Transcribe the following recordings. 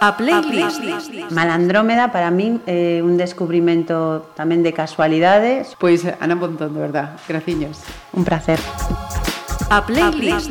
A playlist. Malandrómeda para min é un descubrimento tamén de casualidades. Pois Ana Pontón, de verdad, graciños. Un placer. A playlist.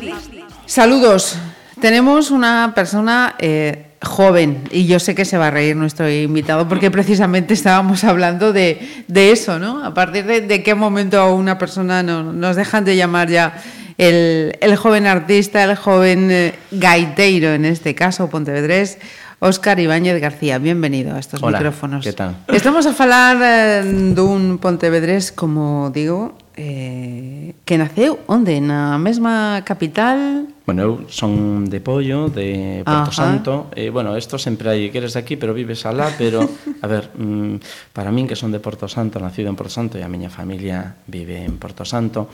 Saludos. Tenemos una persona eh, joven y yo sé que se va a reír nuestro invitado porque precisamente estábamos hablando de, de eso, ¿no? A partir de, de qué momento a una persona no, nos dejan de llamar ya el, el joven artista, el joven eh, gaiteiro en este caso, Pontevedrés, Óscar Ibáñez García, bienvenido a estos Hola, micrófonos. que tal? Estamos a falar eh, dun pontevedrés, como digo, eh, que naceu onde? Na mesma capital? Bueno, eu son de Pollo, de Porto Ajá. Santo. Eh, bueno, esto sempre hai que eres de aquí, pero vives alá, pero, a ver, mm, para min que son de Porto Santo, nacido en Porto Santo e a miña familia vive en Porto Santo,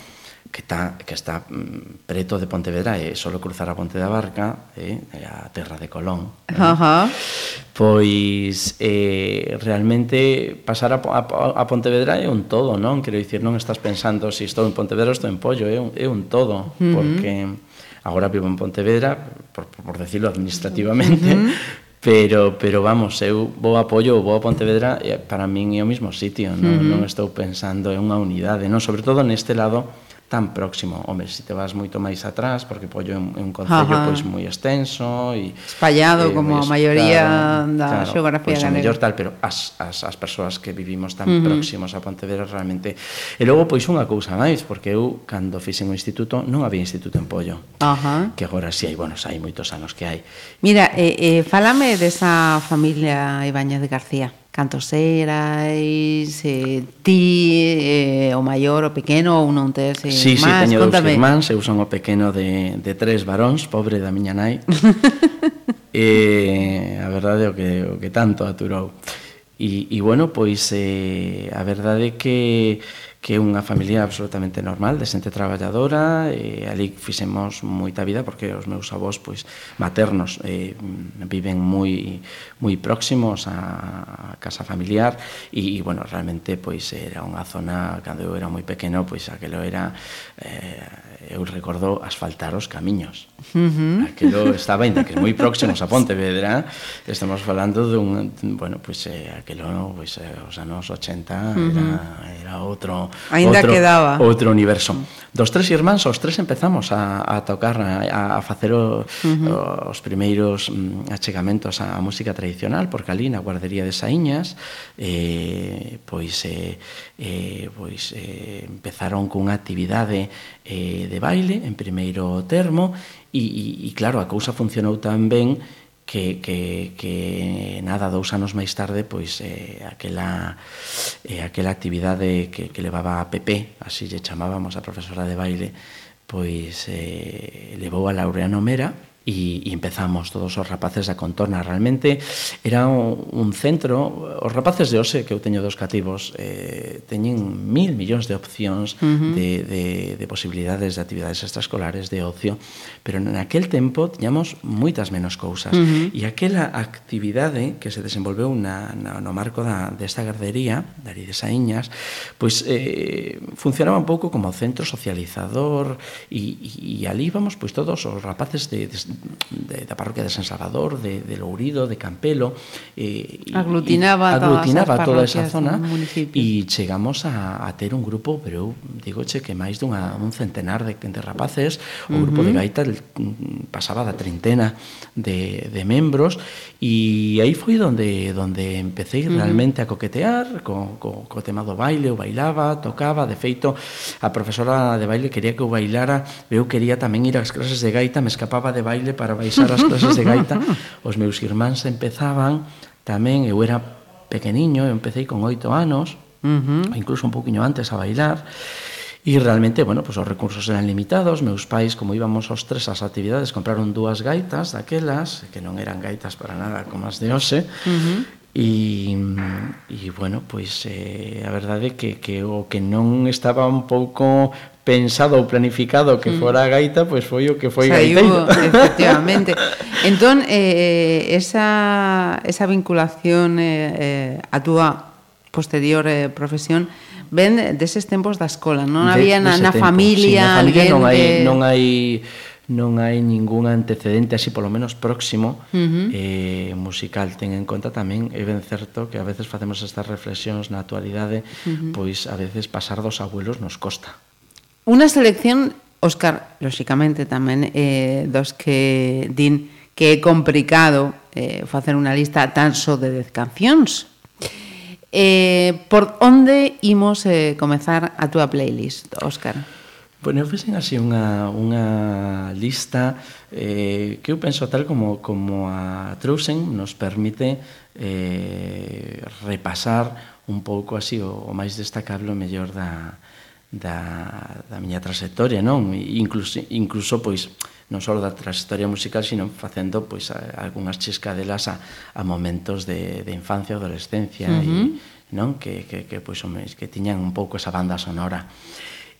que está, que está mm, preto de Pontevedra e solo cruzar a Ponte da Barca eh, a terra de Colón eh? uh -huh. pois eh, realmente pasar a, a, a Pontevedra é un todo non quero dicir, non estás pensando se si estou en Pontevedra ou estou en Pollo é un, é un todo uh -huh. porque agora vivo en Pontevedra por, por decirlo administrativamente uh -huh. Pero, pero vamos, eu vou a Pollo ou vou a Pontevedra, para min é o mesmo sitio, non, uh -huh. non estou pensando en unha unidade, non? sobre todo neste lado tan próximo. Home, se te vas moito máis atrás, porque Pollo é un, un concello Ajá. pois moi extenso e espallado eh, como a maioría da claro, xeografía pois, galega. mellor tal, pero as, as, as persoas que vivimos tan uh -huh. próximos a Pontevedra realmente. E logo pois unha cousa máis, porque eu cando fixen o instituto non había instituto en Pollo. Ajá. Que agora si sí hai, bueno, hai moitos anos que hai. Mira, eh, eh, falame desa familia Ibáñez de García cantos erais, eh, ti, eh, o maior, o pequeno, ou non tes eh, sí, máis? Sí, teño Contame. dous irmáns, eu son o pequeno de, de tres varóns, pobre da miña nai. eh, a verdade o que, o que tanto aturou. E, e bueno, pois, eh, a verdade é que que é unha familia absolutamente normal, de xente traballadora, e ali fixemos moita vida porque os meus avós pois maternos eh, viven moi moi próximos á casa familiar e, e bueno, realmente pois era unha zona cando eu era moi pequeno, pois aquilo era eh, eu recordo asfaltar os camiños. Uh -huh. Aquilo estaba ainda que moi próximos a Pontevedra, estamos falando dun bueno, pois eh, aquilo, pois eh, os anos 80 uh -huh. era era outro Ainda outro, quedaba. Outro universo. Dos tres irmáns, os tres empezamos a, a tocar, a, a facer o, uh -huh. os primeiros mm, achegamentos á música tradicional, porque ali na guardería de Saíñas, eh, pois, eh, eh, pois eh, empezaron cunha actividade eh, de baile, en primeiro termo, e, e, e claro, a cousa funcionou tan ben que, que, que nada, dous anos máis tarde, pois eh, aquela, eh, aquela actividade que, que levaba a Pepe, así lle chamábamos a profesora de baile, pois eh, levou a Laureano Mera, e, e empezamos todos os rapaces da contorna. Realmente era un, un centro, os rapaces de Ose, que eu teño dos cativos eh, teñen mil millóns de opcións uh -huh. de, de, de posibilidades de actividades extraescolares, de ocio, pero en aquel tempo tiñamos moitas menos cousas. Uh -huh. E aquela actividade que se desenvolveu na, na, no marco da, desta gardería, da de Saíñas, pois eh, funcionaba un pouco como centro socializador e, e, e ali íbamos pois, todos os rapaces de, de de, da parroquia de San Salvador, de, de Lourido, de Campelo. Eh, aglutinaba, y, aglutinaba toda esa zona e chegamos a, a ter un grupo, pero eu digo che que máis dunha, un centenar de, de rapaces, o grupo uh -huh. de gaita el, pasaba da trintena de, de membros e aí foi donde donde empecé realmente uh -huh. a coquetear co, co, co tema do baile, eu bailaba, tocaba, de feito a profesora de baile quería que eu bailara, eu quería tamén ir ás clases de gaita, me escapaba de baile baile para baixar as clases de gaita. Os meus irmáns empezaban tamén, eu era pequeniño, eu empecé con oito anos, uh -huh. incluso un poquinho antes a bailar, E realmente, bueno, pues os recursos eran limitados, meus pais, como íbamos os tres ás actividades, compraron dúas gaitas daquelas, que non eran gaitas para nada como as de hoxe, uh -huh. E, e bueno, pois eh, a verdade é que, que o que non estaba un pouco pensado ou planificado que mm. fora a gaita, pois foi o que foi Saiu, gaiteiro. Efectivamente. entón, eh, eh, esa, esa vinculación eh, eh, a túa posterior eh, profesión ven deses tempos da escola, non de, había na, na tempo. familia sí, na familia alguén non hai, que... non hai non hai ningún antecedente así polo menos próximo uh -huh. eh, musical. Ten en conta tamén, é ben certo que a veces facemos estas reflexións na actualidade, uh -huh. pois a veces pasar dos abuelos nos costa. Unha selección, Óscar, lóxicamente tamén, eh, dos que din que é complicado eh, facer unha lista tan só de 10 cancións. Eh, por onde imos eh, comezar a túa playlist, Óscar? Óscar? Bueno, eu fixen así unha, unha lista eh, que eu penso tal como, como a Trousen nos permite eh, repasar un pouco así o, o máis destacable o mellor da, da, da miña trayectoria, non? Incluso, incluso pois, non só da trayectoria musical, sino facendo pois, a, algunhas chiscadelas a, a momentos de, de infancia, adolescencia, uh -huh. e, non? Que, que, que, pois, que tiñan un pouco esa banda sonora.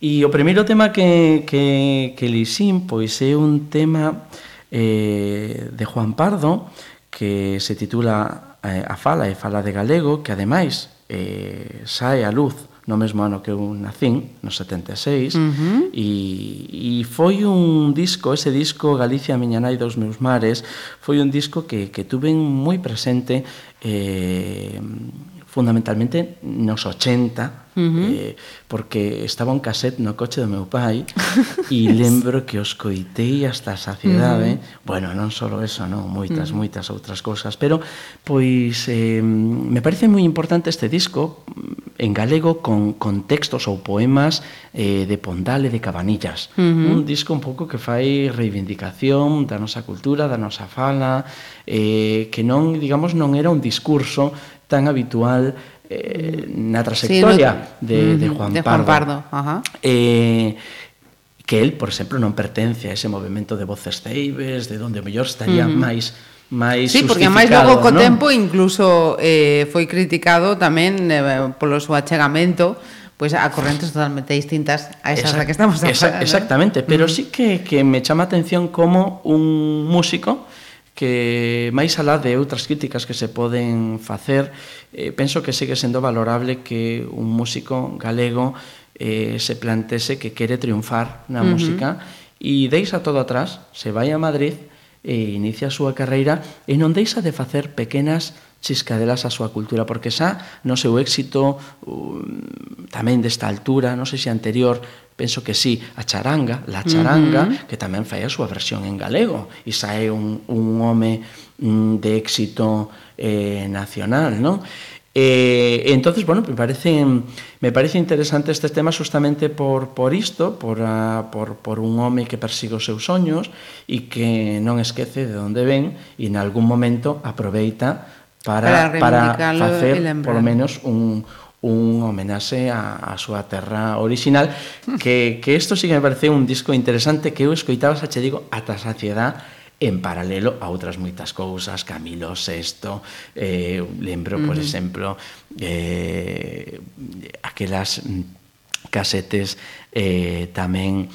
E o primeiro tema que, que, que lixín pois é un tema eh, de Juan Pardo que se titula eh, A fala e fala de galego que ademais eh, sae a luz no mesmo ano que eu nacín, no 76, uh -huh. e, e foi un disco, ese disco Galicia, miña nai dos meus mares, foi un disco que, que tuve moi presente eh, fundamentalmente nos 80, uh -huh. eh, porque estaba un cassette no coche do meu pai e lembro que os coitei hasta a saciedade. Uh eh. -huh. Bueno, non só eso, non, moitas, uh -huh. moitas outras cousas, pero pois eh, me parece moi importante este disco mm, en galego con, con textos ou poemas eh, de Pondal e de Cabanillas. Uh -huh. Un disco un pouco que fai reivindicación da nosa cultura, da nosa fala, eh, que non, digamos, non era un discurso tan habitual eh, na trayectoria sí, no, de, de Juan de Juan Pardo. Pardo. Ajá. Eh, que el, por exemplo, non pertence a ese movimento de voces ceibes, de donde o mellor estaría uh -huh. máis máis Sí, porque máis logo co ¿no? tempo incluso eh, foi criticado tamén eh, polo seu achegamento pois pues, a correntes totalmente distintas a esas exact, da que estamos a falar. Exactamente, ¿no? pero uh -huh. sí que, que me chama atención como un músico que máis alá de outras críticas que se poden facer, eh, penso que segue sendo valorable que un músico galego eh, se plantese que quere triunfar na uh -huh. música e deixa todo atrás, se vai a Madrid e inicia a súa carreira e non deixa de facer pequenas chiscadelas a súa cultura, porque xa no seu éxito tamén desta altura, non sei se anterior, penso que sí, a charanga, la charanga, uh -huh. que tamén fai a súa versión en galego, e é un, un home mm, de éxito eh, nacional, non? Eh, entonces, bueno, me parece, me parece interesante este tema justamente por, por isto, por, a, por, por un home que persigue os seus soños e que non esquece de onde ven e en algún momento aproveita para, para, para facer polo menos un, un homenaxe a, a súa terra original que, que isto sí que me parece un disco interesante que eu escoitaba, xa che digo, ata saciedade en paralelo a outras moitas cousas, Camilo VI, eh, lembro, uh -huh. por exemplo, eh, aquelas casetes eh, tamén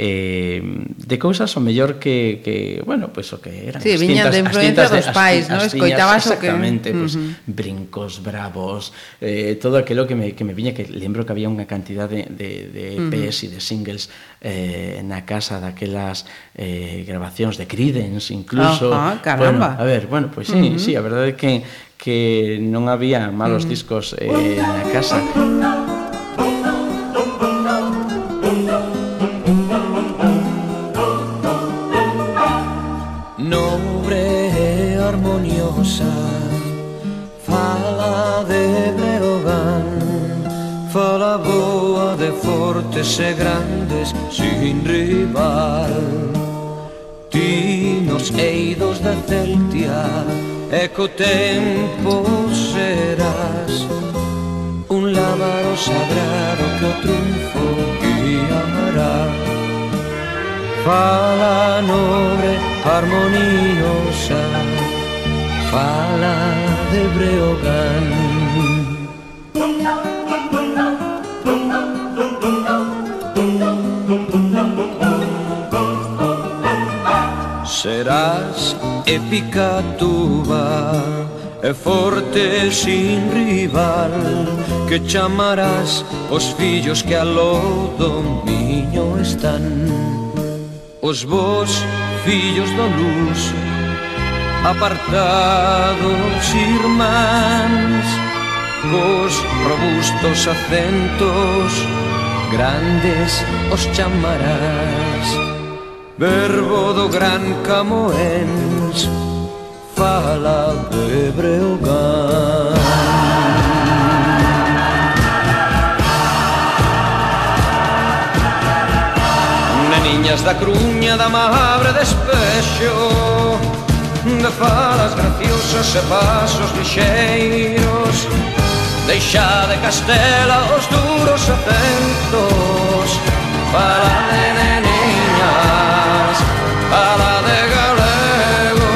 eh, de cousas o mellor que, que bueno, pois pues, o que eran sí, as viñan de influencia dos pais, ¿no? Escoitabas o que... Exactamente, pois, uh -huh. brincos bravos, eh, todo aquilo que me, que me viña, que lembro que había unha cantidad de, de, de EPs uh -huh. e de singles eh, na casa daquelas eh, grabacións de Creedence incluso. Uh -huh, caramba. Bueno, a ver, bueno, pois pues, sí, uh -huh. sí, a verdade é que que non había malos discos eh, na casa. hacerse grandes sin rival. Ti nos eidos da Celtia e co tempo serás. Un lábaro sagrado que o triunfo guiará. Fala nobre, armoniosa, Fala de Breogán. Serás épica tuba e forte sin rival Que chamarás os fillos que a lodo miño están. Os vos fillos do luz Apartados irmáns Cos robustos acentos Grandes os chamarás verbo do gran Camoens fala de Breogán. Neniñas da Cruña, da Mabre, de Espexo De falas graciosas e pasos lixeiros Deixa de Castela os duros acentos Fala de nena Fala de galego,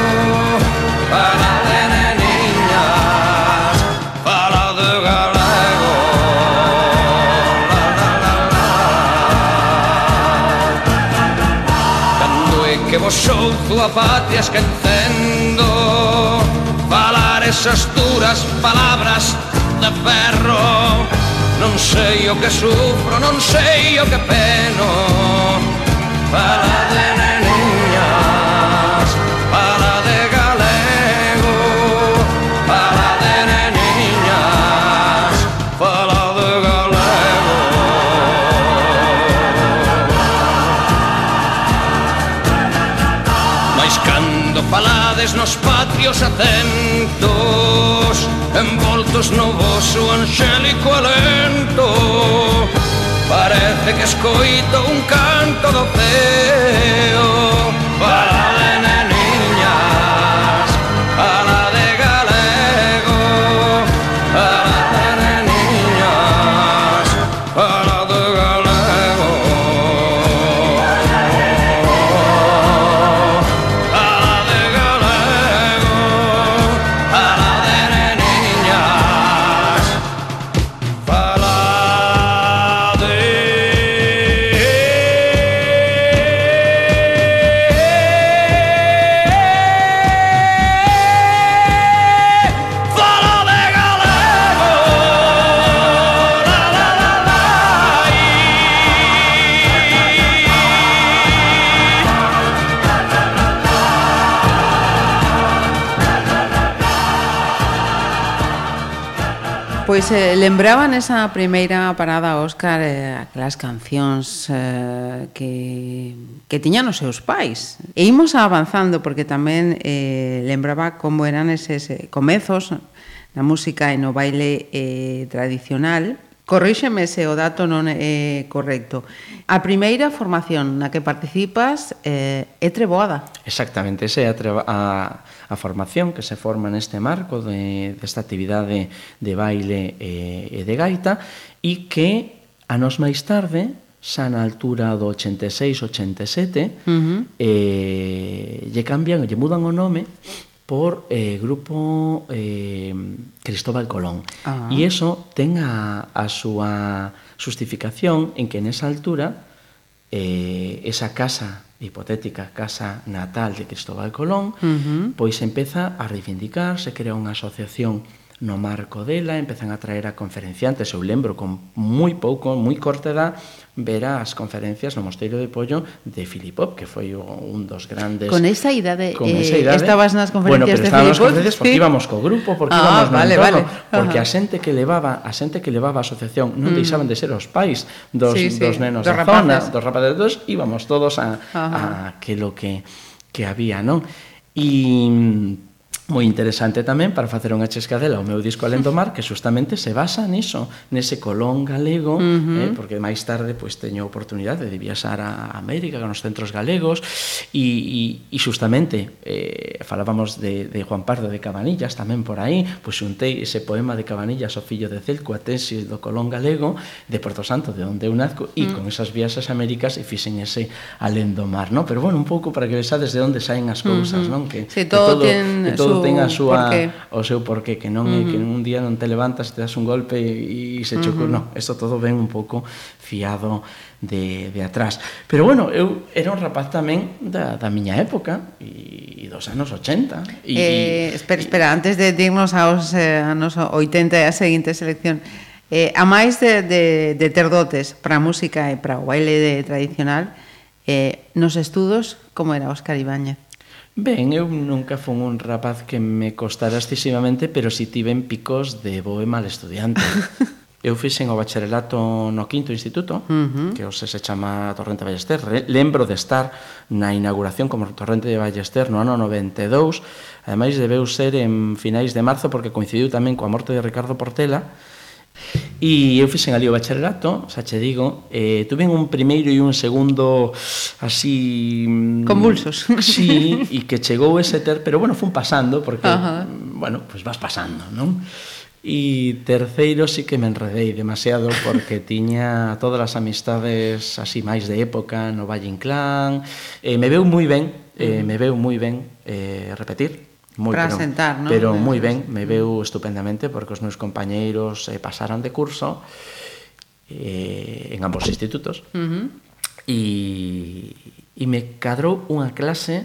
para de neniñas, para de galego. La, la, la, la. Cando é que vos souzo a patria esquecendo, falar esas duras palabras de ferro, non sei o que sufro, non sei o que peno, Fala de neniñas. saudades nos patrios acentos Envoltos no vosso angélico alento. Parece que escoito un canto do ceo Para en Pois eh, lembraba nesa primeira parada Óscar eh, aquelas cancións eh, que, que tiñan os seus pais. E imos avanzando porque tamén eh, lembraba como eran eses eh, comezos na música e no baile eh, tradicional Corríxeme se o dato non é correcto. A primeira formación na que participas eh, é Treboada. Exactamente, esa é a, treba, a, a formación que se forma neste marco de, desta actividade de baile e, e de gaita e que anos máis tarde xa na altura do 86-87 uh -huh. eh, lle cambian, lle mudan o nome por eh, grupo eh, Cristóbal Colón. Ah. E iso ten a, a súa justificación en que nesa altura eh, esa casa, hipotética casa natal de Cristóbal Colón, uh -huh. pois empeza a reivindicar, se crea unha asociación no marco dela, empezan a traer a conferenciantes, eu lembro, con moi pouco, moi corta edad, ver as conferencias no Mosteiro de Pollo de Filipop, que foi un dos grandes... Con esa idade, con eh, esa idade eh, estabas nas conferencias bueno, pero de Filipop? Bueno, conferencias porque sí. íbamos co grupo, porque ah, íbamos vale, no entorno, vale. porque Ajá. a xente que levaba a xente que levaba a asociación non mm. deixaban de ser os pais dos, sí, sí. dos nenos dos da rapaces. zona, dos rapaces, dos, íbamos todos a, Ajá. a que lo que, que había, non? E moi interesante tamén para facer unha chescadela o meu disco Alén do Mar, que justamente se basa niso, nese colón galego, uh -huh. eh, porque máis tarde pois teño oportunidade de viaxar a América, con os centros galegos, e, e, e justamente eh, falábamos de, de Juan Pardo de Cabanillas tamén por aí, pois xuntei ese poema de Cabanillas o fillo de Celco a tesis do colón galego de Porto Santo, de onde eu nazco, e uh -huh. con esas viaxes Américas e fixen ese Alén do Mar, no? pero bueno, un pouco para que vexades de onde saen as cousas, uh -huh. non? Que, sí, todo, que todo, ten que todo ten a súa porqué. o seu porqué, que non é uh -huh. que un día non te levantas e te das un golpe e, e se chocou, uh -huh. non, isto todo ven un pouco fiado de, de atrás. Pero bueno, eu era un rapaz tamén da, da miña época e, e dos anos 80. E, eh, espera, espera, antes de dirnos aos eh, anos 80 e a seguinte selección, eh, a máis de, de, de ter dotes para a música e para o baile de, tradicional, eh, nos estudos, como era Óscar Ibáñez? Ben, eu nunca fun un rapaz que me costara excesivamente, pero si tiven picos de bo e mal estudiante. Eu fixen o bacharelato no quinto instituto, uh -huh. que hoxe se chama Torrente de Ballester. Lembro de estar na inauguración como Torrente de Ballester no ano 92. Ademais, debeu ser en finais de marzo, porque coincidiu tamén coa morte de Ricardo Portela, E eu fixen ali o bacharelato, xa che digo, eh, tuve un primeiro e un segundo así... Mm, Convulsos. Sí, e que chegou ese ter, pero bueno, fun pasando, porque, Ajá. Mm, bueno, pues vas pasando, non? E terceiro sí que me enredei demasiado porque tiña todas as amistades así máis de época no Valle Inclán. Eh, me veu moi ben, eh, me veu moi ben eh, repetir, moi, para pero, sentar, non? Pero moi ben, me veu estupendamente porque os meus compañeiros eh, pasaron de curso eh, en ambos institutos. Uh -huh. E, e me cadrou unha clase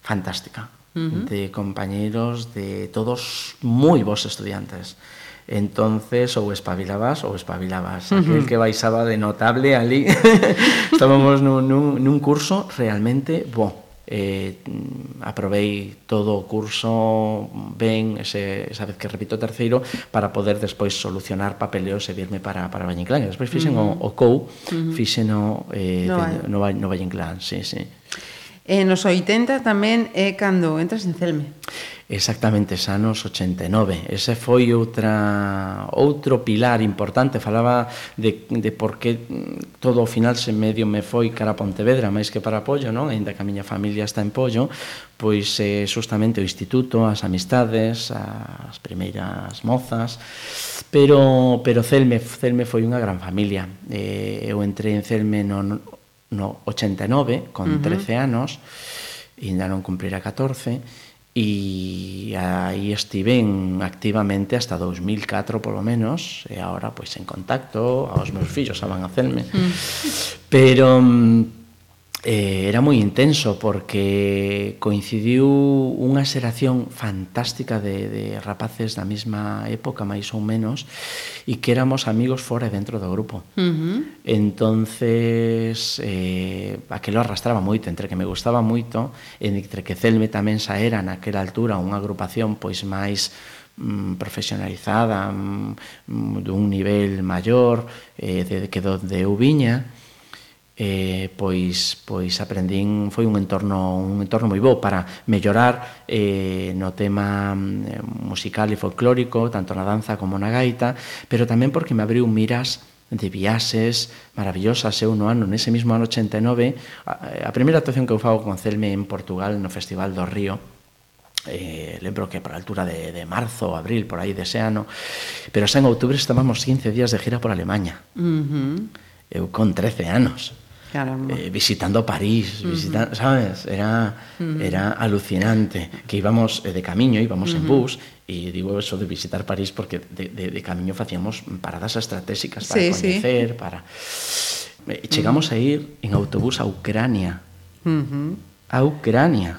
fantástica uh -huh. de compañeiros de todos moi bons estudiantes. Entonces, ou espabilabas ou espabilabas. Uh -huh. Aquel que baixaba de notable ali. Estábamos nun, nun, nun curso realmente bo eh, mm, aprobei todo o curso ben, ese, esa vez que repito terceiro, para poder despois solucionar papeleos e virme para, para Valle Inclán. E despois fixen uh -huh. o, o COU, uh -huh. fixen o, eh, no, de, no, no Valle Inclán, sí, sí. E nos 80 tamén é eh, cando entras en Celme. Exactamente, xa nos 89. Ese foi outra outro pilar importante. Falaba de, de por que mm, todo o final se medio me foi cara a Pontevedra, máis que para Pollo, non? Ainda que a miña familia está en Pollo, pois é eh, justamente o instituto, as amistades, as primeiras mozas, pero pero Celme, Celme foi unha gran familia. Eh, eu entrei en Celme no no 89, con uh -huh. 13 anos, ainda non cumplira 14, e aí estiven activamente hasta 2004 polo menos e agora pois en contacto aos meus fillos a van a hacerme mm. pero mm, eh, era moi intenso porque coincidiu unha xeración fantástica de, de rapaces da mesma época, máis ou menos, e que éramos amigos fora e dentro do grupo. Uh -huh. Entonces, eh, aquilo arrastraba moito, entre que me gustaba moito, entre que Celme tamén xa era naquela altura unha agrupación pois máis mm, profesionalizada, mm, mm dun nivel maior, eh, de, que do de Uviña, eh, pois, pois aprendín foi un entorno un entorno moi bo para mellorar eh, no tema mm, musical e folclórico tanto na danza como na gaita pero tamén porque me abriu miras de viaxes maravillosas. Eu no ano, nese mesmo ano 89 a, a primeira actuación que eu fago con Celme en Portugal no Festival do Río eh, lembro que para a altura de, de marzo, abril, por aí dese ano pero xa en outubro estábamos 15 días de gira por Alemanha uh -huh. eu con 13 anos eh, visitando París, uh -huh. visitando, ¿sabes? Era, uh -huh. era alucinante. Que íbamos eh, de camino, íbamos uh -huh. en bus, y digo eso de visitar París porque de, de, de camino hacíamos paradas estratégicas para sí, conocer, sí. para... Eh, llegamos a ir en autobús a Ucrania. A Ucrania.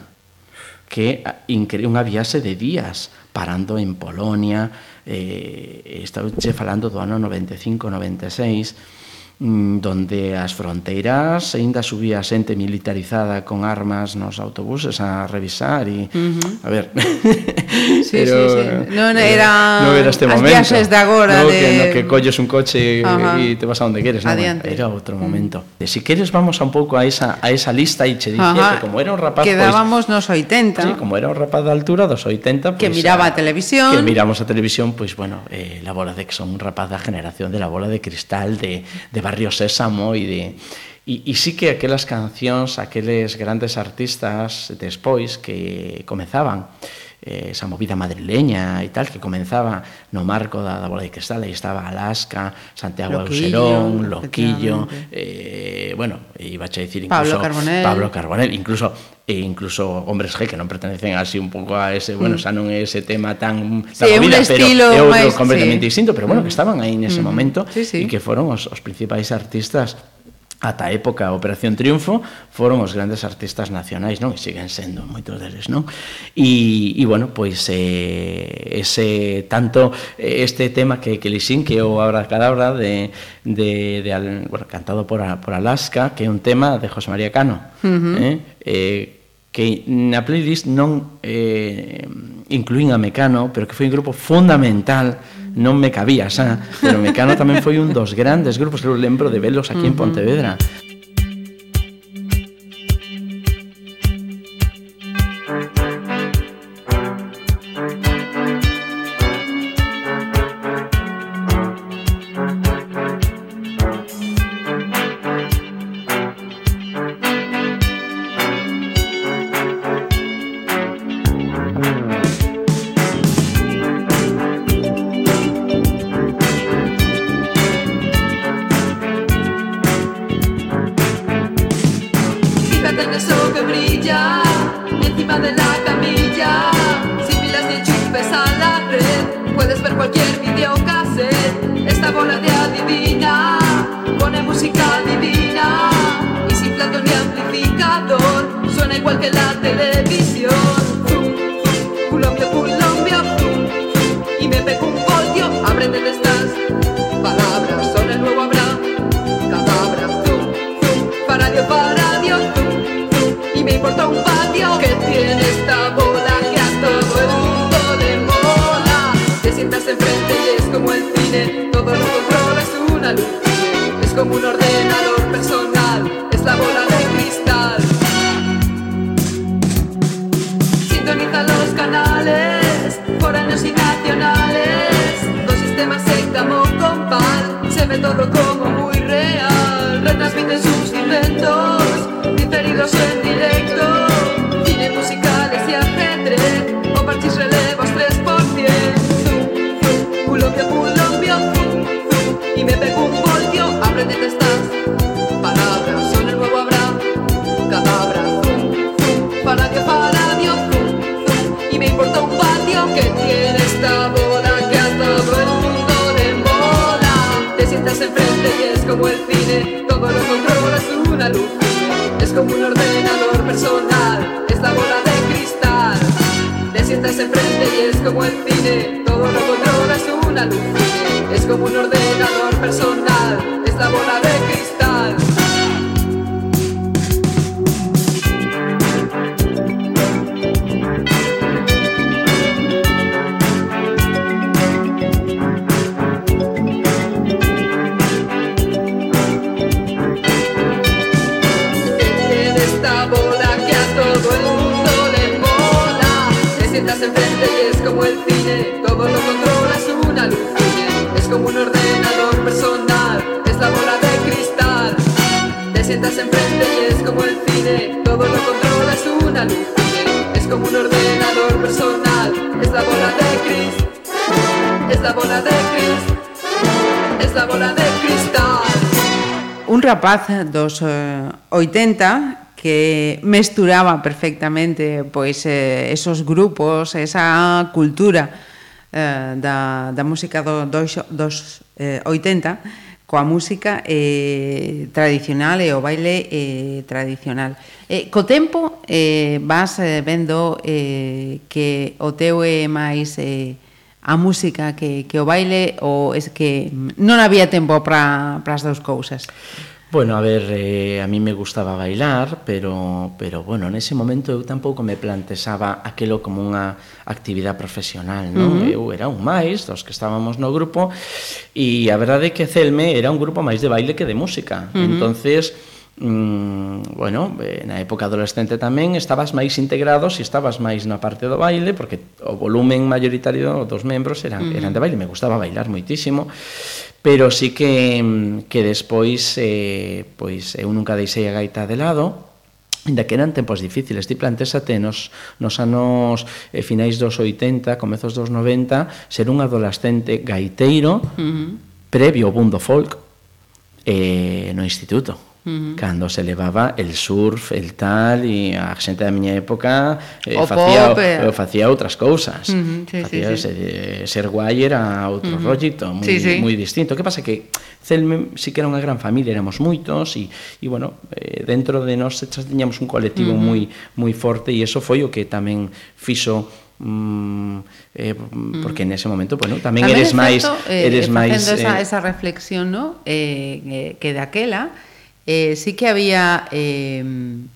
Que ah, unha viaxe de días parando en Polonia, eh, estaba falando do ano 95, 96, Mm, donde as fronteiras aínda subía xente militarizada con armas nos autobuses a revisar e uh -huh. a ver sí, pero, sí, sí. non era non era este as momento as viaxes de agora no, de... que, no, que colles un coche e te vas a onde queres non, era outro mm. momento uh -huh. si queres vamos a un pouco a esa, a esa lista e che dicía Ajá. que como era un rapaz pois quedábamos pois, nos 80 sí, como era un rapaz da altura dos 80 pois, que miraba a, a televisión que miramos a televisión pois bueno eh, la bola de que son un rapaz da generación de la bola de cristal de, de Barrio Sésamo e de E, e sí que aquelas cancións, aqueles grandes artistas despois que comenzaban eh, esa movida madrileña e tal, que comenzaba no marco da, da bola de cristal, aí estaba Alaska, Santiago Loquillo, Auserón, Loquillo, eh, bueno, iba a decir incluso Pablo Carbonell, Pablo Carbonell incluso e incluso hombres G que non pertenecen así un pouco a ese, bueno, xa non é ese tema tan sí, tan movida, pero é outro máis, completamente sí. distinto, pero bueno, que estaban aí nese mm. momento sí, sí. e que foron os, os principais artistas ata a época a Operación Triunfo foron os grandes artistas nacionais, non? E siguen sendo moitos deles, non? E, e bueno, pois eh, ese tanto eh, este tema que que lixín que o Abracadabra de de, de bueno, cantado por por Alaska, que é un tema de José María Cano, uh -huh. eh? Eh, que na playlist non eh, incluín a Mecano, pero que foi un grupo fundamental, non me cabía xa, pero Mecano tamén foi un dos grandes grupos, que eu lembro de velos aquí uh -huh. en Pontevedra. dónde está. 80 que mesturaba perfectamente pois eh, esos grupos, esa cultura eh, da, da música do, dos, dos eh, 80 coa música eh, tradicional e o baile eh, tradicional. Eh, co tempo eh, vas eh, vendo eh, que o teu é máis eh, a música que, que o baile ou es que non había tempo para as dous cousas? Bueno, a ver, eh, a mí me gustaba bailar, pero, pero bueno, nese momento eu tampouco me plantexaba aquilo como unha actividade profesional, non? Uh -huh. Eu era un máis dos que estábamos no grupo e a verdade é que Celme era un grupo máis de baile que de música. Uh -huh. Entonces, mm, bueno, eh, na época adolescente tamén estabas máis integrados e estabas máis na parte do baile porque o volumen maioritario dos membros eran, uh -huh. eran de baile, me gustaba bailar moitísimo pero sí que, que despois eh, pois eu nunca deixei a gaita de lado Ainda que eran tempos difíciles, ti plantésate nos, nos anos eh, finais dos 80, comezos dos 90, ser un adolescente gaiteiro uh -huh. previo ao boom do folk eh, no instituto Uh -huh. Cando se levaba el surf, el tal e a xente da miña época eh, o facía pop, eh. facía outras cousas. Uh -huh, sí, facía sí, sí. Ser, ser guai era outro uh -huh. rollito, moi sí, sí. moi distinto. Que pasa que Celme si que era unha gran familia, éramos moitos e e bueno, eh, dentro de nós tiñamos un colectivo uh -huh. moi moi forte e eso foi o que tamén fixo Mm, eh, porque mm. nese momento, bueno, tamén, tamén eres máis eh, eres eh, máis eh, esa, esa reflexión, ¿no? Eh, que daquela eh, sí que había, eh,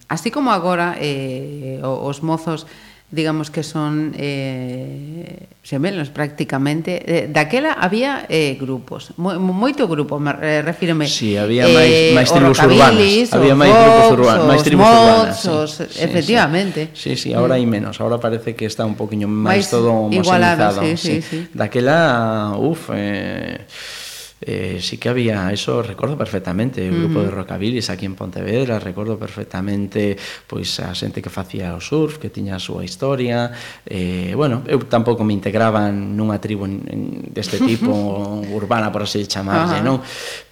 así como agora, eh, os mozos digamos que son eh, xemelos prácticamente eh, daquela había eh, grupos mo, moito grupo, me, eh, refírome si, sí, había máis, eh, máis tribus urbanas había máis grupos urbanos, máis tribus mods, urbanas sí, os, sí, efectivamente si, sí, si, sí, ahora hai menos, ahora parece que está un poquinho máis, máis todo Igualado, sí, sí, sí. Sí. daquela, uf, eh, eh, sí que había eso, recuerdo perfectamente, o grupo uh -huh. de rockabilis aquí en Pontevedra, recuerdo perfectamente pois a xente que facía o surf, que tiña a súa historia, eh, bueno, eu tampouco me integraba nunha tribu deste tipo urbana, por así chamarlle, uh -huh. non?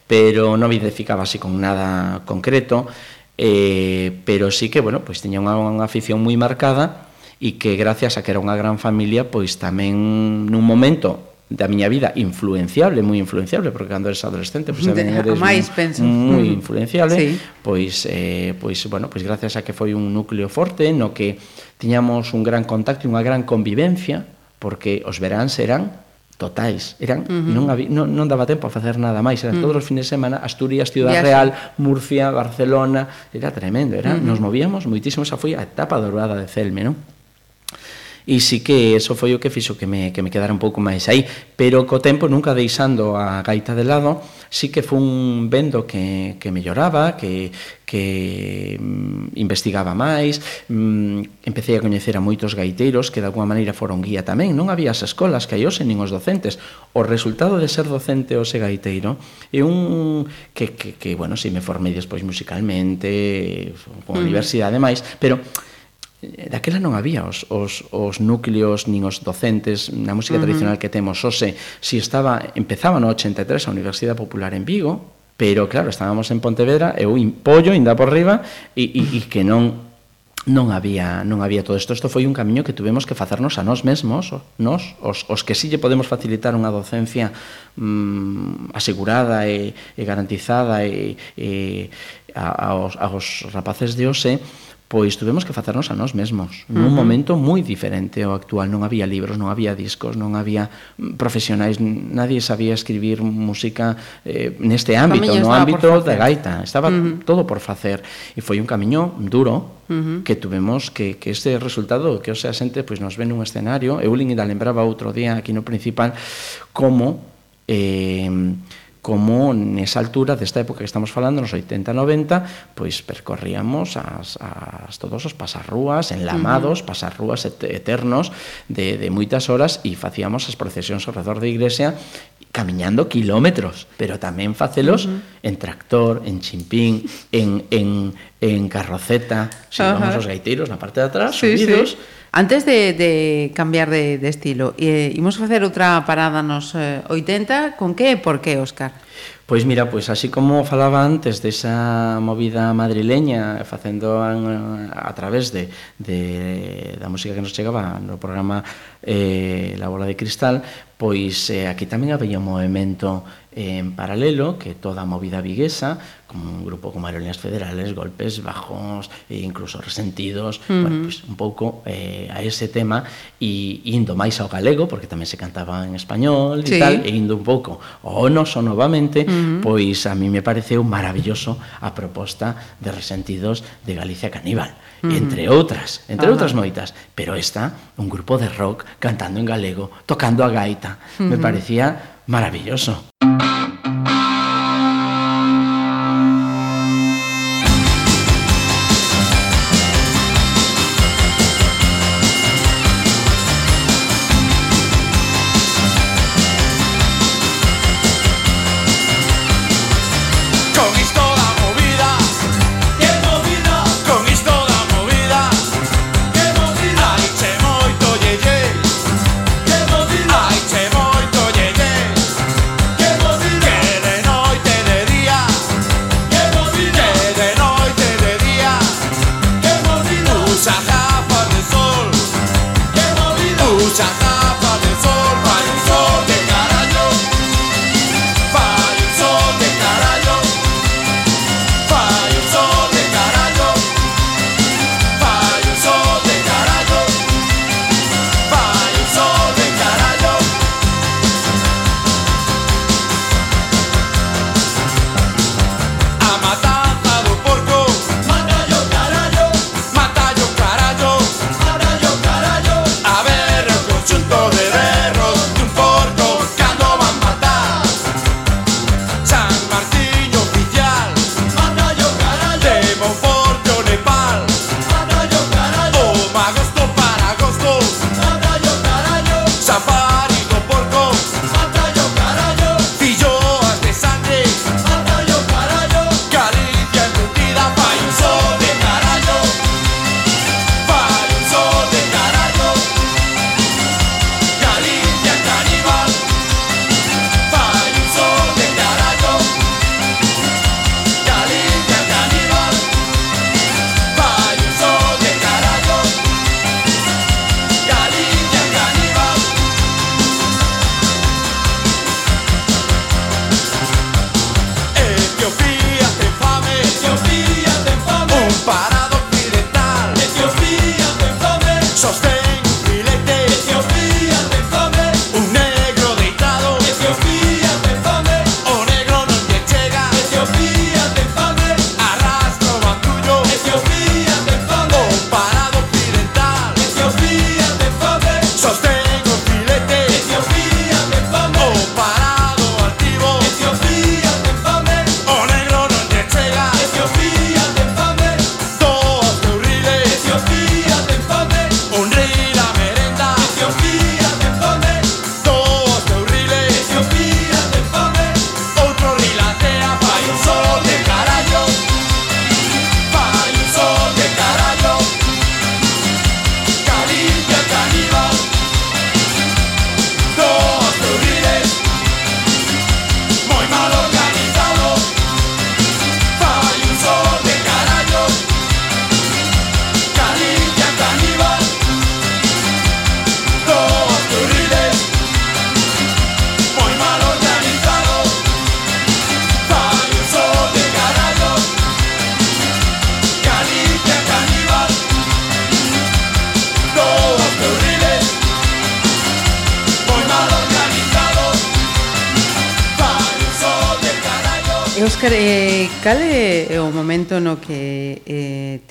Pero non me identificaba así con nada concreto, eh, pero sí que, bueno, pois tiña unha, unha afición moi marcada e que gracias a que era unha gran familia, pois tamén nun momento da miña vida influenciable, moi influenciable, porque cando eres adolescente, pois pues, tamén eres máis, penso. moi mm. influenciable, sí. pois eh pois bueno, pois gracias a que foi un núcleo forte no que tiñamos un gran contacto e unha gran convivencia, porque os veráns eran totais, eran uh -huh. non, había, non non daba tempo a facer nada máis, eran uh -huh. todos os fines de semana Asturias, Ciudad Viaxe. Real, Murcia, Barcelona, era tremendo, era uh -huh. nos movíamos moitísimo, esa foi a etapa dourada de Celme, non? e si que eso foi o que fixo que me, que me quedara un pouco máis aí. Pero co tempo nunca deixando a gaita de lado si que fun vendo que, que melloraba que, que mm, investigaba máis mm, empecé a coñecer a moitos gaiteiros que de alguma maneira foron guía tamén. Non había as escolas que hai hoxe nin os docentes. O resultado de ser docente ou ser gaiteiro é un que, que, que bueno, si me formei despois musicalmente con a universidade e universidade máis pero daquela non había os, os, os núcleos nin os docentes na música uh -huh. tradicional que temos hoxe si estaba, empezaba no 83 a Universidade Popular en Vigo pero claro, estábamos en Pontevedra eu impollo, inda por riba e, e, e que non non había non había todo isto. Isto foi un camiño que tuvemos que facernos a nós mesmos, nós, os, os que sí lle podemos facilitar unha docencia mm, asegurada e, e garantizada e, e a, aos, aos rapaces de hoxe, pois tuvemos que facernos a nós mesmos. Nun uh -huh. momento moi diferente ao actual. Non había libros, non había discos, non había profesionais, nadie sabía escribir música eh, neste ámbito no ámbito da gaita. Estaba uh -huh. todo por facer. E foi un camiño duro uh -huh. que tuvemos que, que este resultado que o sea xente pois nos ven un escenario. Eu Lingida lembraba outro día aquí no principal como eh, como nesa altura desta época que estamos falando, nos 80-90, pois percorríamos as, as todos os pasarrúas, enlamados, uh -huh. pasarrúas et eternos de, de moitas horas e facíamos as procesións ao redor da igrexa camiñando kilómetros, pero tamén facelos uh -huh. en tractor, en chimpín, en, en, en carroceta, se si uh -huh. vamos os gaiteiros na parte de atrás, sí, subidos. Sí. Antes de, de cambiar de, de estilo, eh, imos facer outra parada nos eh, 80, con que e por que, Óscar? Pois mira, pois así como falaba antes desa movida madrileña facendo a, a través de, de da música que nos chegaba no programa eh, La Bola de Cristal, pois eh, aquí tamén había un movimento eh, en paralelo que toda a movida viguesa como un grupo como Aerolíneas Federales, golpes bajos, e incluso resentidos, uh -huh. bueno, pues un pouco eh, a ese tema e indo máis ao galego, porque tamén se cantaba en español sí. e tal, e indo un pouco ao noso novamente, uh -huh. pois a mí me pareceu maravilloso a proposta de resentidos de Galicia Caníbal, uh -huh. entre outras, entre uh outras moitas, pero esta, un grupo de rock cantando en galego, tocando a gaita, uh -huh. me parecía maravilloso. Uh -huh.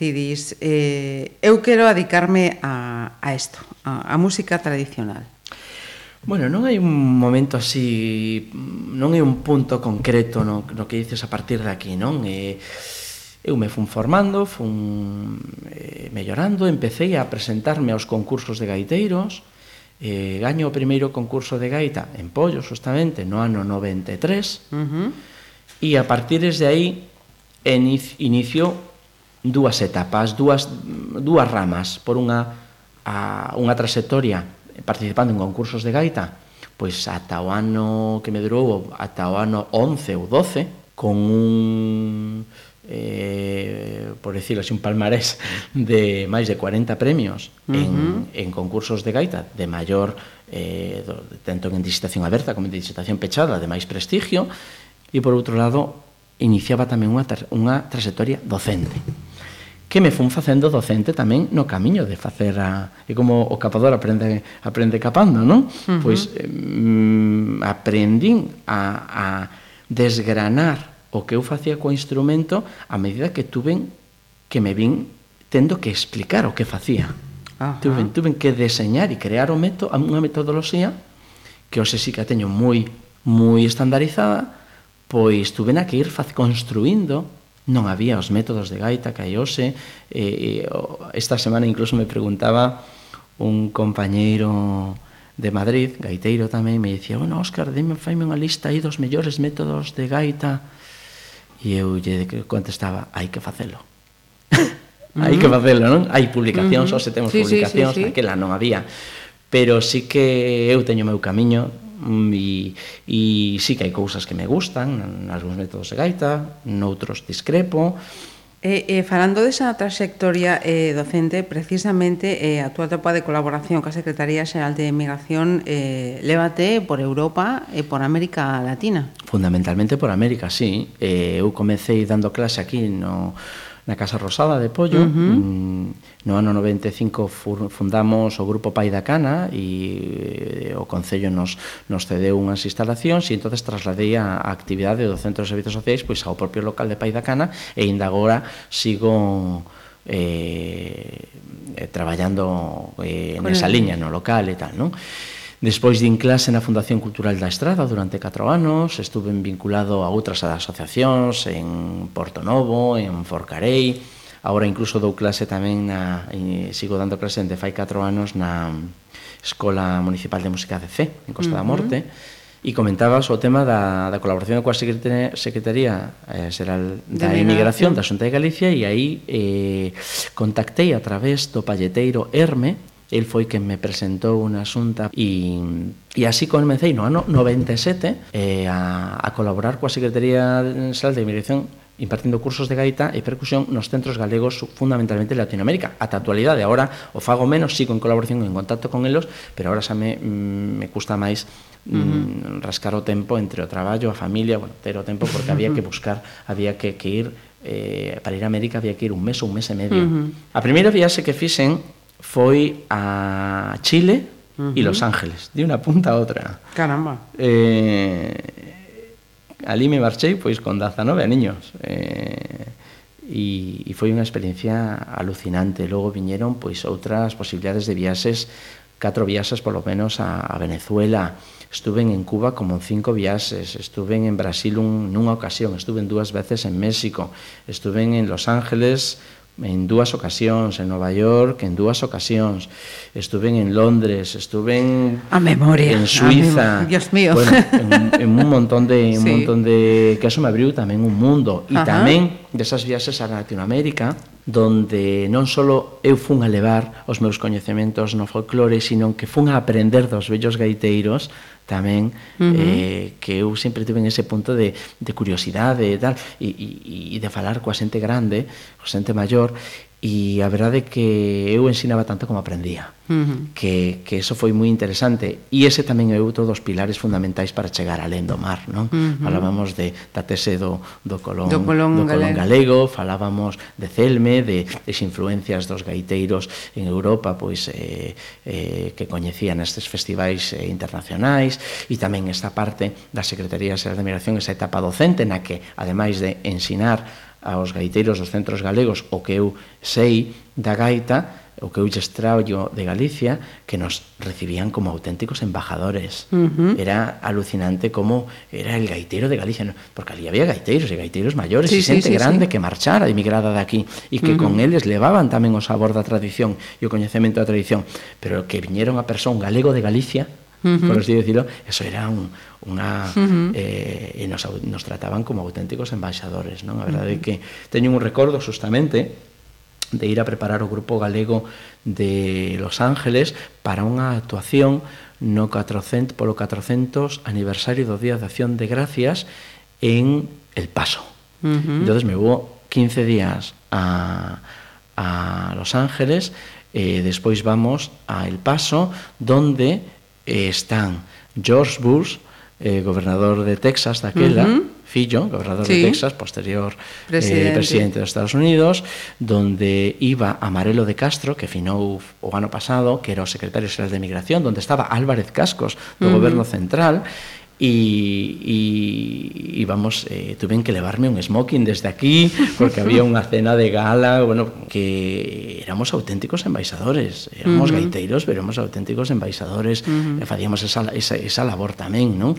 decidís eh, eu quero adicarme a, a isto, a, a música tradicional? Bueno, non hai un momento así, non hai un punto concreto no, no que dices a partir de aquí, non? Eh, eu me fun formando, fun eh, mellorando, empecé a presentarme aos concursos de gaiteiros, eh, gaño o primeiro concurso de gaita en Pollo, justamente, no ano 93, uh -huh. e a partir de aí inicio dúas etapas, dúas, dúas ramas, por unha, a, unha trayectoria participando en concursos de gaita, pois ata o ano que me durou, ata o ano 11 ou 12, con un, eh, por decirlo así, un palmarés de máis de 40 premios uh -huh. en, en concursos de gaita de maior, eh, do, tanto en licitación aberta como en licitación pechada, de máis prestigio, e por outro lado, iniciaba tamén unha, tra unha trayectoria docente que me fun facendo docente tamén no camiño de facer a... E como o capador aprende, aprende capando, non? Uh -huh. Pois eh, aprendín a, a desgranar o que eu facía co instrumento a medida que tuven que me vin tendo que explicar o que facía. Ajá. Tuven, tuven que deseñar e crear o meto, unha metodoloxía que hoxe sí que a teño moi moi estandarizada, pois tuven a que ir faz construindo non había os métodos de gaita que hai hoxe. E, e, esta semana incluso me preguntaba un compañeiro de Madrid, gaiteiro tamén, me dicía, bueno, Óscar, dime, faime unha lista aí dos mellores métodos de gaita. E eu lle contestaba, hai que facelo. hai que mm-hmm. facelo, non? Hai publicacións, mm-hmm. hoxe temos sí, publicacións, sí, sí, sí. naquela non había. Pero sí que eu teño meu camiño, Mm, e, e sí que hai cousas que me gustan, nalgúns métodos de gaita, noutros discrepo, E, eh, eh, falando desa trayectoria eh, docente, precisamente eh, a túa etapa de colaboración ca Secretaría Xeral de Migración eh, lévate por Europa e por América Latina. Fundamentalmente por América, sí. Eh, eu comecei dando clase aquí no, na Casa Rosada de Pollo. Uh -huh. mm, no ano 95 fundamos o Grupo Pai da Cana e eh, o Concello nos, nos cedeu unhas instalacións e entonces trasladei a, a actividade do Centro de Servizos Sociais pois ao propio local de Pai da Cana e ainda agora sigo eh, eh traballando eh, nesa liña no local e tal, non? Despois din clase na Fundación Cultural da Estrada durante 4 anos, estuve vinculado a outras asociacións en Porto Novo, en Forcarei, agora incluso dou clase tamén na sigo dando clase de fai 4 anos na Escola Municipal de Música de C, en Costa uh -huh. da Morte, e comentabas o tema da, da colaboración coa Secretaría eh, Xeral da de Inmigración da Xunta de Galicia e aí eh, contactei a través do palleteiro Herme, El foi que me presentou unha xunta e, e así comecei no ano 97 eh, a, a colaborar coa Secretaría Nacional de Inmigración impartindo cursos de gaita e percusión nos centros galegos fundamentalmente de Latinoamérica. Ata a actualidade, agora o fago menos, sigo en colaboración en contacto con elos, pero agora xa me, mm, me custa máis mm, uh -huh. rascar o tempo entre o traballo, a familia, bueno, ter o tempo porque había que buscar, había que, que ir eh, para ir a América había que ir un mes ou un mes e medio. Uh -huh. A primeira viaxe que fixen foi a Chile uh -huh. e Los Ángeles, de unha punta a outra. Caramba. Eh, ali me marchei pois con 19 aniños. Eh, e, e foi unha experiencia alucinante. Logo viñeron pois outras posibilidades de viaxes, catro viaxes polo menos a, a Venezuela, estuve en Cuba como en cinco viaxes, estuve en Brasil un, nunha ocasión, estuve en dúas veces en México, estuve en Los Ángeles en dúas ocasións en Nova York, en dúas ocasións. Estuve en Londres, estuve en a memoria, en Suiza. A memoria, Dios mío. Bueno, en, en un montón de sí. un montón de que eso me abriu tamén un mundo e tamén desas viaxes a Latinoamérica donde non só eu fun a levar os meus coñecementos no folclore, sino que fun a aprender dos vellos gaiteiros tamén uh -huh. eh, que eu sempre tuve ese punto de, de curiosidade e tal e, e, e de falar coa xente grande coa xente maior e a verdade é que eu ensinaba tanto como aprendía uh -huh. que, que eso foi moi interesante e ese tamén é outro dos pilares fundamentais para chegar alén do mar non? Uh -huh. falábamos de, da tese do, do colón, do colón, do colón galego. galego falábamos de Celme de, des influencias dos gaiteiros en Europa pois eh, eh, que coñecían estes festivais eh, internacionais e tamén esta parte da Secretaría de Migración esa etapa docente na que ademais de ensinar aos gaiteiros dos centros galegos o que eu sei da gaita, o que eu lle de Galicia, que nos recibían como auténticos embajadores. Uh -huh. Era alucinante como era el gaitero de Galicia, porque ali había gaiteiros e gaiteiros maiores sí, e xente sí, sí, grande sí. que marchara emigrada de aquí e que uh -huh. con eles levaban tamén o sabor da tradición e o coñecemento da tradición, pero que viñeron a persoa un galego de Galicia uh -huh. por así decirlo, eso era un, unha uh -huh. eh, e nos, nos trataban como auténticos embaixadores, non? A verdade uh -huh. é que teño un recordo justamente de ir a preparar o grupo galego de Los Ángeles para unha actuación no 400 polo 400 aniversario do Día de Acción de Gracias en El Paso. Uh -huh. Entonces me vou 15 días a a Los Ángeles, eh, despois vamos a El Paso, donde eh, están George Bush eh, gobernador de Texas uh -huh. fillo, gobernador sí. de Texas, posterior presidente. Eh, presidente dos Estados Unidos, donde iba Amarelo de Castro, que finou o ano pasado, que era o secretario xeral de Migración, donde estaba Álvarez Cascos, do uh -huh. goberno central, e, e, e vamos, eh, tuven que levarme un smoking desde aquí, porque había unha cena de gala, bueno, que éramos auténticos embaixadores, éramos uh -huh. gaiteiros, pero éramos auténticos embaixadores, uh -huh. e facíamos esa, esa, esa labor tamén, non?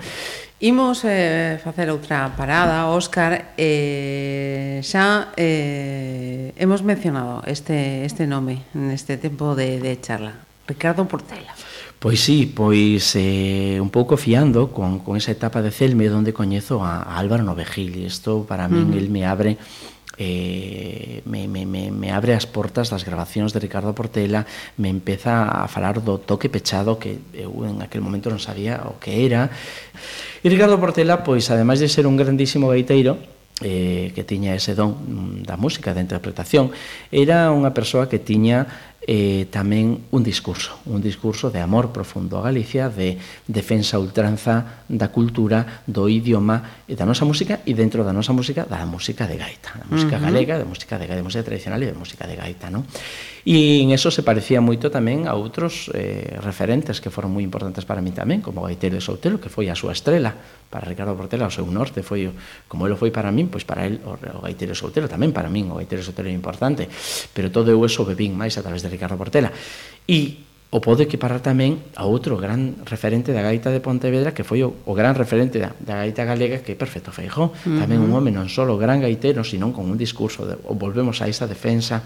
Imos eh, facer outra parada, Óscar, eh, xa eh, hemos mencionado este, este nome neste tempo de, de charla, Ricardo Portela. Pois sí, pois eh, un pouco fiando con, con esa etapa de Celme onde coñezo a, a Álvaro Novegil. Isto para min, uh -huh. el me abre eh, me, me, me, me abre as portas das grabacións de Ricardo Portela, me empeza a falar do toque pechado que eu en aquel momento non sabía o que era. E Ricardo Portela, pois, ademais de ser un grandísimo gaiteiro, eh, que tiña ese don mm, da música, da interpretación, era unha persoa que tiña eh, tamén un discurso, un discurso de amor profundo a Galicia, de defensa ultranza da cultura, do idioma e da nosa música e dentro da nosa música da música de gaita, da música uh -huh. galega, da música de gaita, música tradicional e da música de gaita, non? E en eso se parecía moito tamén a outros eh, referentes que foron moi importantes para mí tamén, como Gaiteiro de Soutelo, que foi a súa estrela para Ricardo Portela, o seu norte foi como ele foi para min, pois para el o, o Gaiteiro Soutelo tamén para min, o Gaiteiro Soutelo é importante, pero todo eu eso bebín máis a través de Ricardo Portela. E o pode equiparar tamén a outro gran referente da gaita de Pontevedra que foi o, o gran referente da, da gaita galega que é Perfecto Feijó, uh -huh. tamén un home non só gran gaitero, senón con un discurso de, volvemos a esa defensa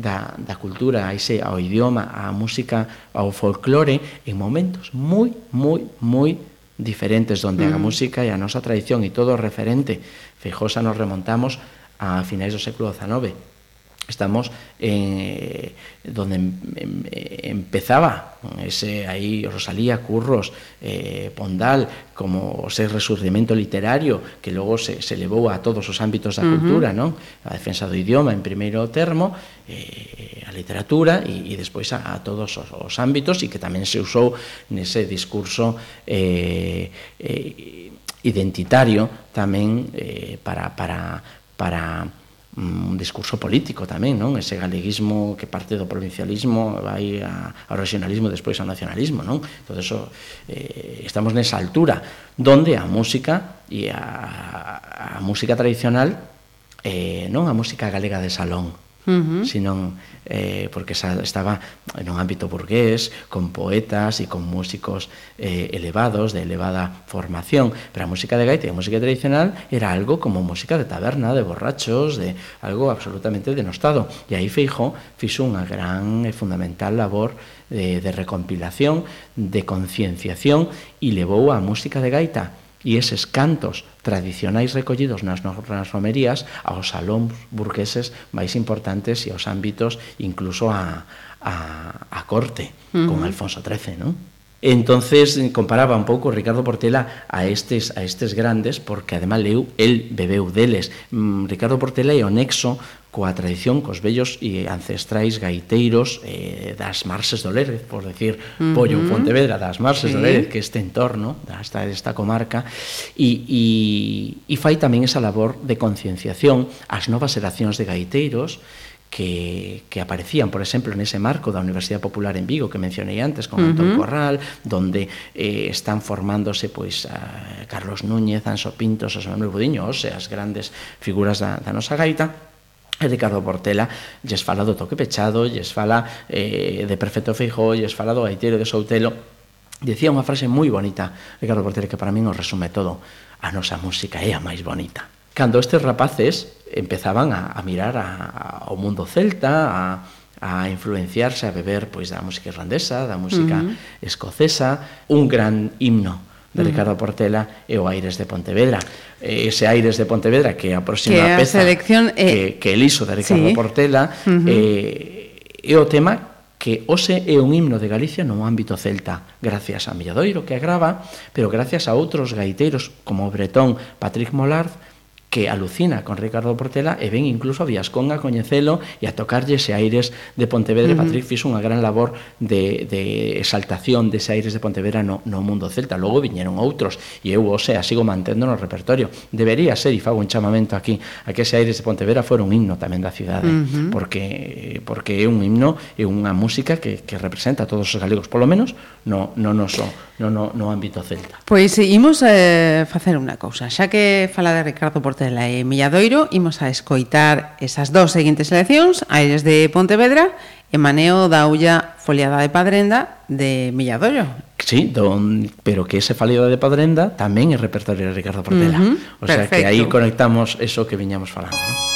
da, da cultura, a ese, ao idioma, á música, ao folclore, en momentos moi, moi, moi diferentes, donde mm. a música e a nosa tradición e todo o referente, Feijósa nos remontamos a finais do século XIX, estamos en, donde em, empezaba ese ahí Rosalía, Curros, eh, Pondal, como ese resurgimento literario que logo se, se elevou a todos os ámbitos da uh -huh. cultura, non? A defensa do idioma en primeiro termo, eh, a literatura e, e despois a, a todos os, os ámbitos e que tamén se usou nese discurso eh, eh, identitario tamén eh, para, para, para un discurso político tamén, non? Ese galeguismo que parte do provincialismo vai a, ao regionalismo e despois ao nacionalismo, non? Todo eso eh, estamos nesa altura donde a música e a, a música tradicional eh, non a música galega de salón, uh -huh. sino eh, porque estaba en un ámbito burgués, con poetas e con músicos eh, elevados, de elevada formación, pero a música de gaita e a música tradicional era algo como música de taberna, de borrachos, de algo absolutamente denostado. E aí Feijó fixo unha gran e fundamental labor de, de recompilación, de concienciación e levou a música de gaita e eses cantos tradicionais recollidos nas, nas romerías aos salóns burgueses máis importantes e aos ámbitos incluso a, a, a corte uh -huh. con Alfonso XIII, non? Entonces comparaba un pouco Ricardo Portela a estes a estes grandes porque además leu el bebeu deles. Mm, Ricardo Portela é o nexo coa tradición cos vellos e ancestrais gaiteiros eh, das Marses do Lérez, por decir, uh -huh. Pollo Pontevedra, das Marses sí. do Lérez, que este entorno, hasta esta comarca, e, e, e fai tamén esa labor de concienciación ás novas xeracións de gaiteiros, que, que aparecían, por exemplo, nese marco da Universidade Popular en Vigo que mencionei antes con uh -huh. Corral, donde eh, están formándose pois a Carlos Núñez, Anso Pintos, José Manuel Budiño, o sea, as grandes figuras da, da nosa gaita, E Ricardo Portela lles fala do toque pechado, lles fala eh, de Perfecto Feijó, lles fala do gaitero de Soutelo. Dicía unha frase moi bonita, Ricardo Portela, que para min o resume todo. A nosa música é a máis bonita. Cando estes rapaces empezaban a, a mirar a, a, ao mundo celta, a, a influenciarse, a beber pois da música irlandesa, da música uh -huh. escocesa, un gran himno de Ricardo Portela e o Aires de Pontevedra. Ese Aires de Pontevedra que a próxima que a peza selección, eh, que, que eliso de Ricardo sí. Portela uh -huh. eh, é o tema que hoxe é un himno de Galicia no ámbito celta, gracias a Milladoiro que agrava, pero gracias a outros gaiteiros como o Bretón Patrick Mollard, que alucina con Ricardo Portela e ven incluso a Viascón a coñecelo e a tocarlle ese aires de Pontevedra. Uh -huh. Patrick fixo unha gran labor de, de exaltación dese aires de Pontevedra no, no mundo celta. Logo viñeron outros e eu, o sea, sigo mantendo no repertorio. Debería ser, e fago un chamamento aquí, a que ese aires de Pontevedra fora un himno tamén da cidade, uh -huh. porque porque é un himno, é unha música que, que representa a todos os galegos, polo menos no, no noso no, no, no ámbito celta. Pois pues, imos eh, facer unha cousa, xa que fala de Ricardo Portela Portela e Milladoiro, imos a escoitar esas dous seguintes seleccións, Aires de Pontevedra e Maneo da Ulla Foliada de Padrenda de Milladoiro. Sí, don, pero que ese Foliada de Padrenda tamén é repertorio de Ricardo Portela. Uh -huh, o sea perfecto. que aí conectamos eso que viñamos falando. ¿no?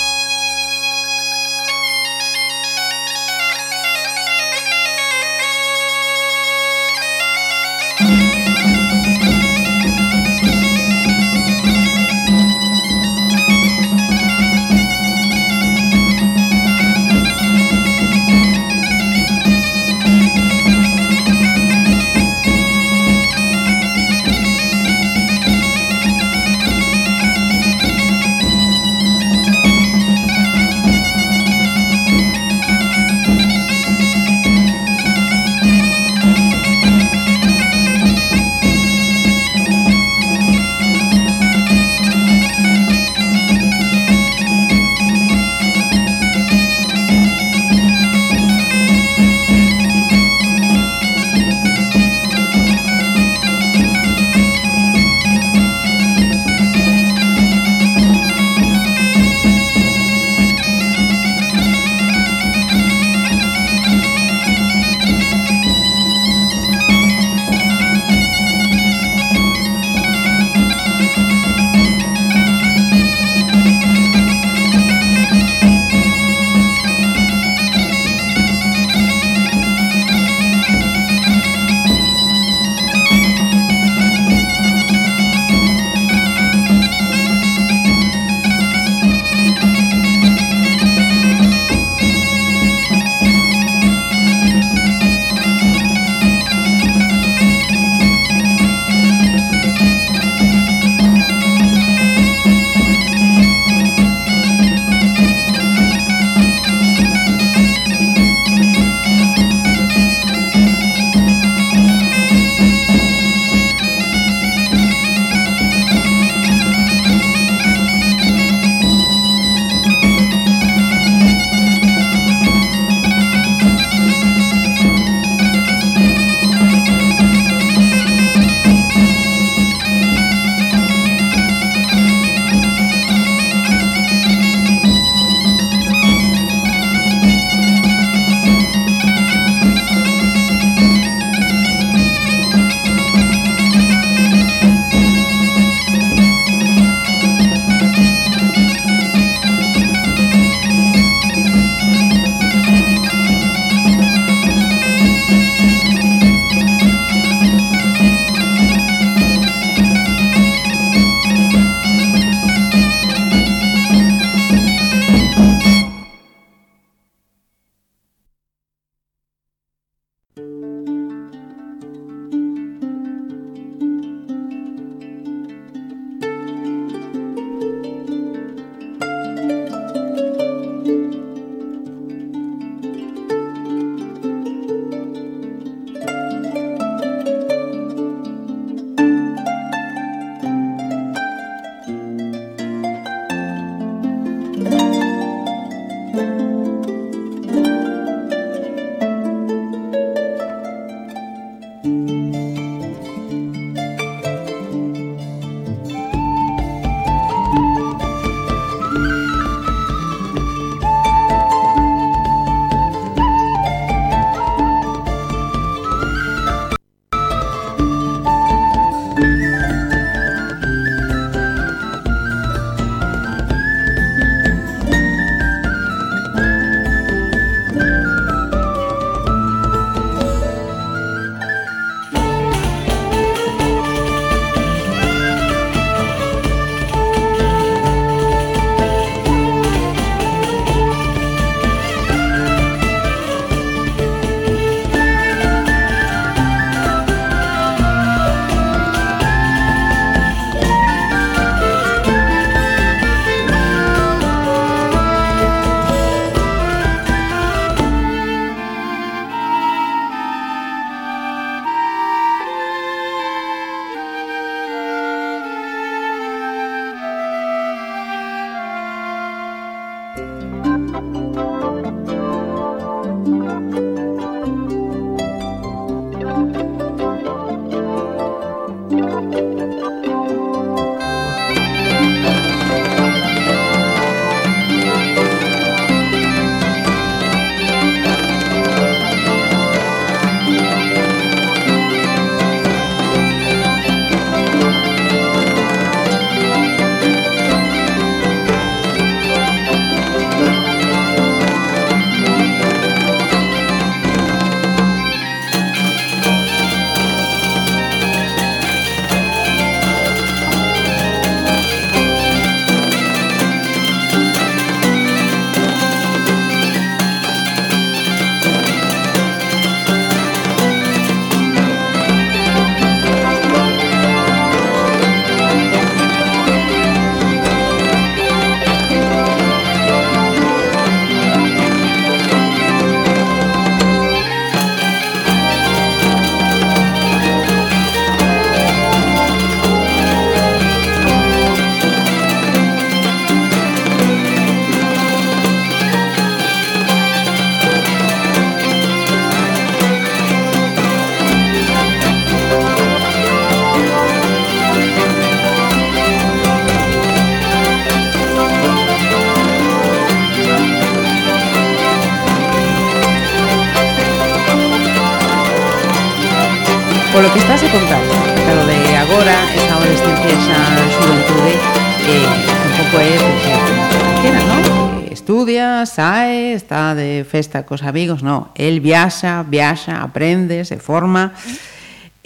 de festa cos amigos, no, el viaxa, viaxa, aprende, se forma.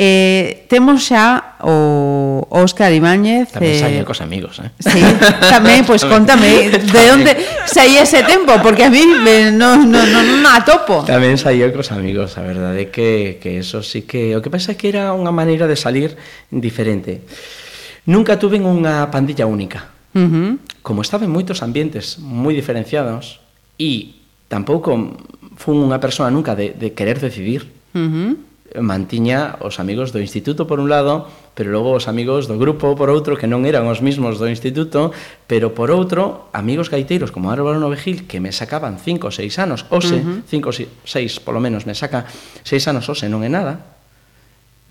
Eh, temos xa o Óscar Ibáñez Tamén saía eh, cos amigos, eh? Sí, tamén, pois pues, contame De onde saía ese tempo? Porque a mí me, no, no, no, no atopo Tamén saía cos amigos A verdade é que, que eso sí que O que pasa é que era unha maneira de salir diferente. Nunca tuve unha pandilla única. Uh -huh. Como estaba en moitos ambientes moi diferenciados E tampouco fun unha persoa nunca de, de querer decidir. Uh -huh. Mantiña os amigos do instituto por un lado, pero logo os amigos do grupo por outro, que non eran os mismos do instituto, pero por outro, amigos gaiteiros como Álvaro Novegil, que me sacaban 5 ou 6 anos, ose, 5 uh -huh. ou 6 polo menos me saca 6 anos ose, non é nada,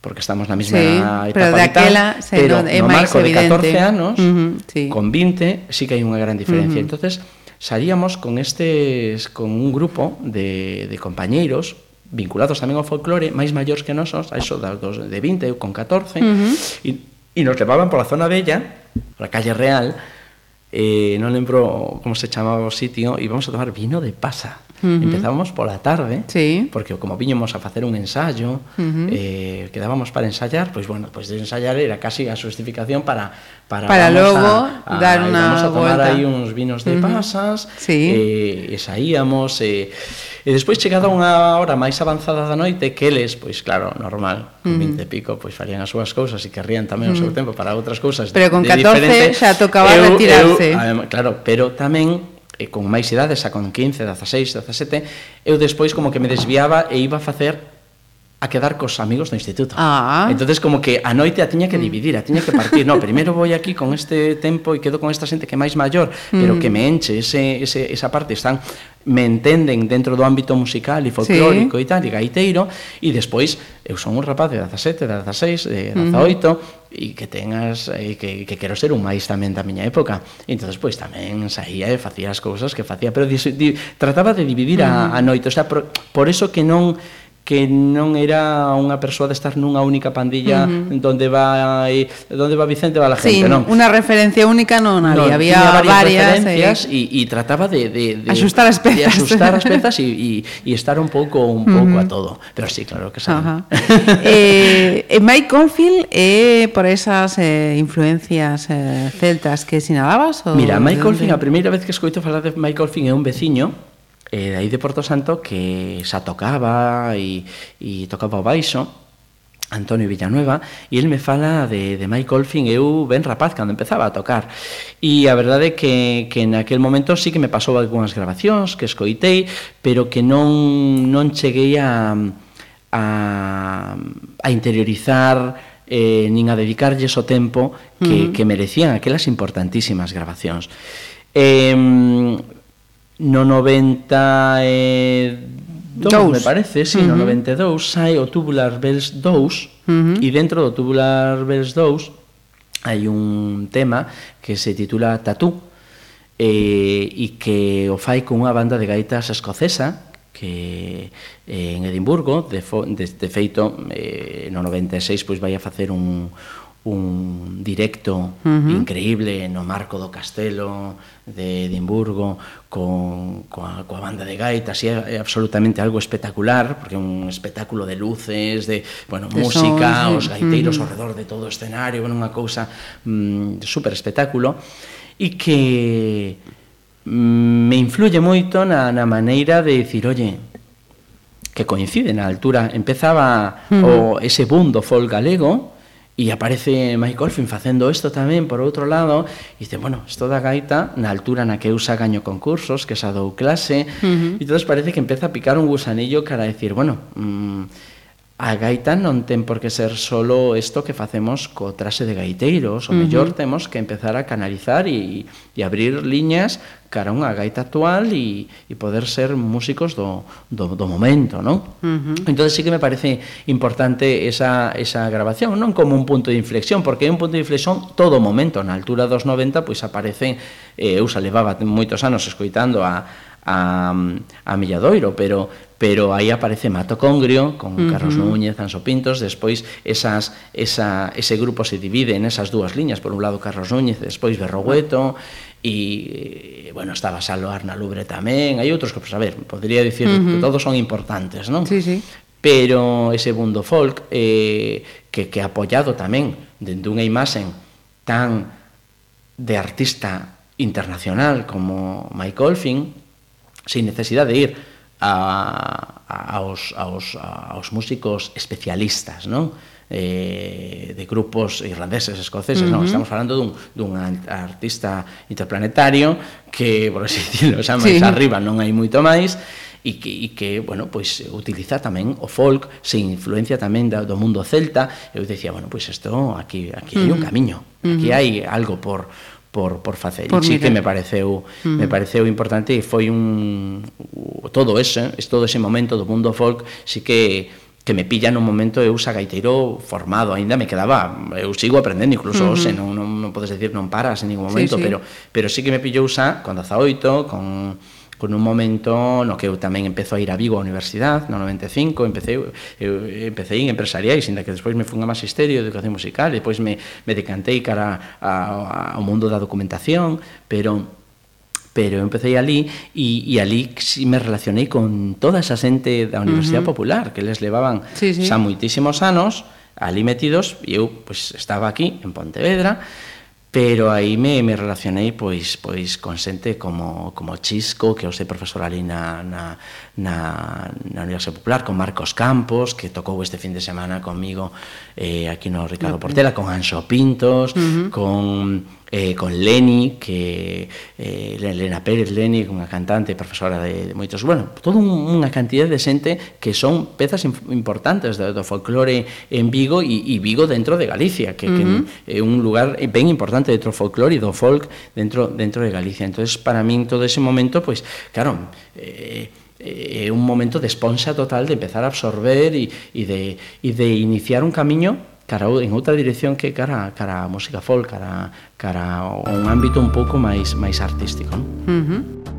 porque estamos na mesma sí, etapa pero daquela, vital, pero no, é no marco evidente. de 14 anos, uh -huh, sí. con 20, sí que hai unha gran diferencia. Uh -huh. entonces salíamos con estes con un grupo de, de compañeiros vinculados tamén ao folclore, máis maiores que nosos, a eso das dos, de 20 ou con 14, e, e nos levaban pola zona bella, pola calle Real, eh, non lembro como se chamaba o sitio, íbamos a tomar vino de pasa. -huh. Empezábamos pola tarde, sí. porque como viñamos a facer un ensayo, uh -huh. eh, quedábamos para ensayar, pois bueno, pois de ensayar era casi a xustificación para para, para logo a, a, dar unha vamos a tomar volta. aí uns vinos de uh -huh. pasas, sí. eh, e saíamos eh, e despois chegada unha hora máis avanzada da noite que eles, pois claro, normal, con uh -huh. 20 e pico, pois farían as súas cousas e querrían tamén uh -huh. o seu tempo para outras cousas. Pero de, con 14 diferente. xa tocaba eu, retirarse. Eu, claro, pero tamén e con máis idade, xa con 15, 16, 17, eu despois como que me desviaba e iba a facer a quedar cos amigos do instituto. Ah. Entonces como que a noite a tiña que mm. dividir, a tiña que partir, no, primeiro vou aquí con este tempo e quedo con esta xente que é máis maior, mm. pero que me enche ese, ese, esa parte, están me entenden dentro do ámbito musical e folclórico sí. e tal, e gaiteiro, e despois eu son un rapaz de 17, de 16, de 18, e que tengas e que, que quero ser un máis tamén da miña época. E entón, pois tamén saía e facía as cousas que facía, pero di, di, trataba de dividir a, mm. a noite, o sea, por, por eso que non que non era unha persoa de estar nunha única pandilla uh -huh. donde va donde va Vicente va la gente, sí, non. Unha referencia única non había, non, había varias, varias referencias e eh. Trataba de, de, de axustar as pezas, de axustar as pezas e, e, e estar un pouco un pouco uh -huh. a todo, pero sí, claro que sabe. Uh -huh. eh, eh Mike Confield é eh, por esas eh, influencias eh, celtas que sinalabas ou Mira, Mike Confield a primeira vez que escoito falar de Mike Confield é un veciño E de aí de Porto Santo que xa tocaba e, e tocaba o baixo, Antonio Villanueva, e el me fala de, de Mike Olfin, eu ben rapaz cando empezaba a tocar. E a verdade é que, que en aquel momento sí que me pasou algunhas grabacións que escoitei, pero que non, non cheguei a, a, a interiorizar eh, nin a dedicarlles o tempo que, uh -huh. que merecían aquelas importantísimas grabacións. Eh, no 90 eh, Dous. me parece, sí, uh -huh. no 92, sai o Tubular Bells 2, uh -huh. e dentro do Tubular Bells 2 hai un tema que se titula Tatú, eh, e que o fai con unha banda de gaitas escocesa, que eh, en Edimburgo, de, fo, de, de feito, eh, no 96, pois vai a facer un, un directo uh -huh. increíble no Marco do Castelo de Edimburgo con, coa, coa banda de gaitas e eh, é, é absolutamente algo espectacular porque é un espectáculo de luces de, bueno, de música, sons, os gaiteiros uh -huh. ao redor de todo o escenario, bueno, unha cousa mm, super espectáculo e que mm, me influye moito na, na maneira de dicir, oye, que coincide na altura, empezaba uh -huh. o, ese boom do folk galego E aparece Mike Olfin facendo isto tamén por outro lado e dice, bueno, isto da gaita na altura na que eu xa gaño concursos, que xa dou clase uh -huh. e entón parece que empeza a picar un gusanillo cara a decir, bueno, mmm, a gaita non ten por que ser solo isto que facemos co trase de gaiteiros, o uh -huh. mellor temos que empezar a canalizar e, e abrir liñas cara a unha gaita actual e, e poder ser músicos do, do, do momento, non? Uh -huh. Entón sí que me parece importante esa, esa grabación, non como un punto de inflexión, porque é un punto de inflexión todo o momento, na altura dos 90 pois aparecen, eh, eu xa levaba moitos anos escoitando a a, a Milladoiro, pero pero aí aparece Mato Congrio con uh -huh. Carlos Núñez, Anso Pintos, despois esas, esa, ese grupo se divide en esas dúas liñas, por un lado Carlos Núñez, despois Berrogueto, e, eh, bueno, estaba Salo Arna Lubre tamén, hai outros que, pues, a ver, podría dicir uh -huh. que todos son importantes, non? Sí, sí. Pero ese mundo folk eh, que, que apoiado tamén dende unha imaxen tan de artista internacional como Mike Olfin, sin necesidad de ir a, a, aos, aos, aos músicos especialistas, non? eh, de grupos irlandeses, escoceses, uh -huh. non, estamos falando dun, dun artista interplanetario que, por así dicirlo, xa máis sí. arriba non hai moito máis e que, e que bueno, pois utiliza tamén o folk, se influencia tamén da, do mundo celta, eu dicía, bueno, pois isto aquí aquí uh -huh. hai un camiño, aquí uh -huh. hai algo por por, por facer. Por sí que me pareceu, mm. me pareceu importante e foi un todo ese, ¿eh? todo ese momento do mundo folk, sí que que me pilla nun momento eu xa gaiteiro formado, aínda me quedaba, eu sigo aprendendo incluso uh -huh. hoxe, non, non, non podes decir non paras en ningún momento, sí, sí. pero pero sí que me pillou xa con 18, con con un momento no que eu tamén empezo a ir a Vigo a universidade, no 95, empecé, eu, empecé en empresariais, ainda que despois me fun a magisterio de educación musical, despois depois me, me decantei cara a, a, ao mundo da documentación, pero pero eu empecé ali e, e ali si me relacionei con toda esa xente da Universidade uh -huh. Popular que les levaban sí, sí. xa moitísimos anos ali metidos e eu pues, estaba aquí en Pontevedra pero aí me, me relacionei pois pois con xente como, como Chisco, que hoxe sei profesor ali na, na, na, na Universidade Popular con Marcos Campos, que tocou este fin de semana comigo eh, aquí no Ricardo Portela, con Anxo Pintos, uh -huh. con eh, con Leni, que eh, Elena Pérez Leni, unha cantante e profesora de, de moitos, bueno, toda un, unha cantidad de xente que son pezas importantes do, do folclore en Vigo e, e Vigo dentro de Galicia, que, uh -huh. que é un lugar ben importante dentro do folclore e do folk dentro dentro de Galicia. Entonces, para min todo ese momento, pois, pues, claro, eh, é un momento de esponxa total de empezar a absorber e, e, de, e de iniciar un camiño cara en outra dirección que cara cara a música folk, cara cara a un ámbito un pouco máis máis artístico, non? Uh -huh.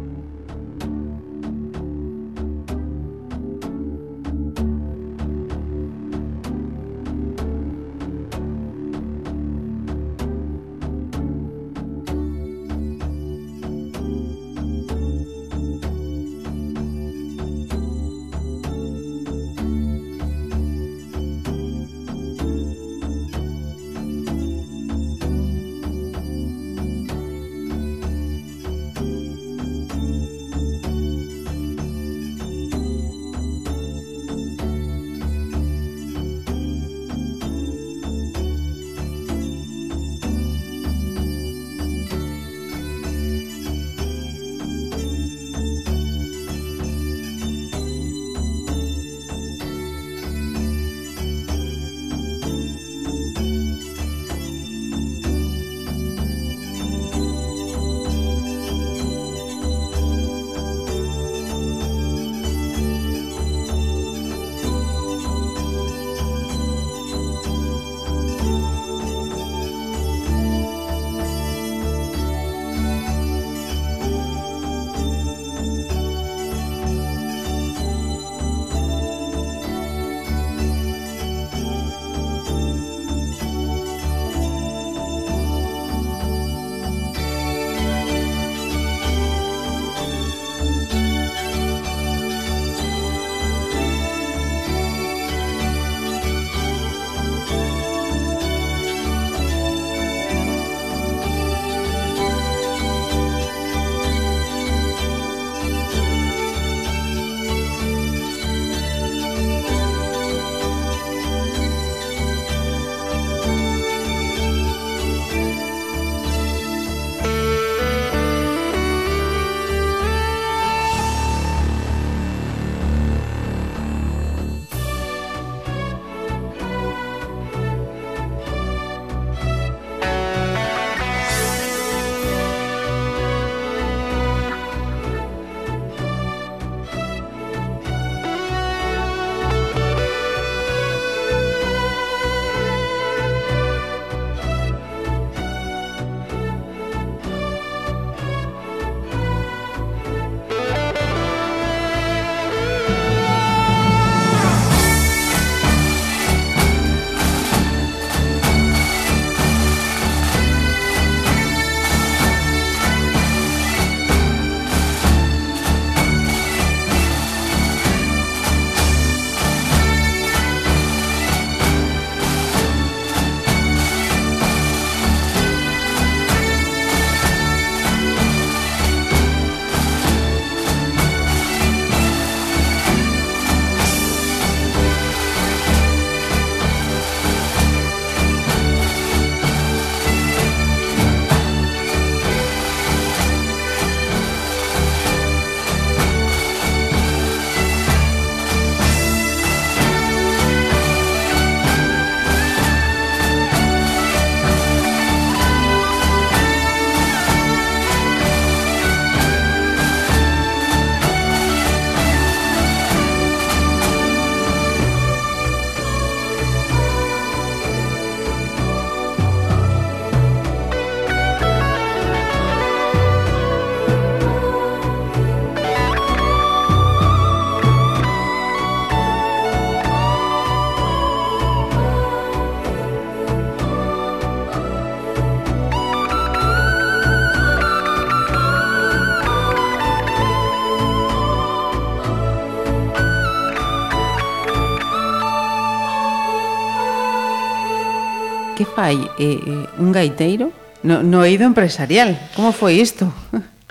fai eh, eh, un gaiteiro no, no eido empresarial? Como foi isto?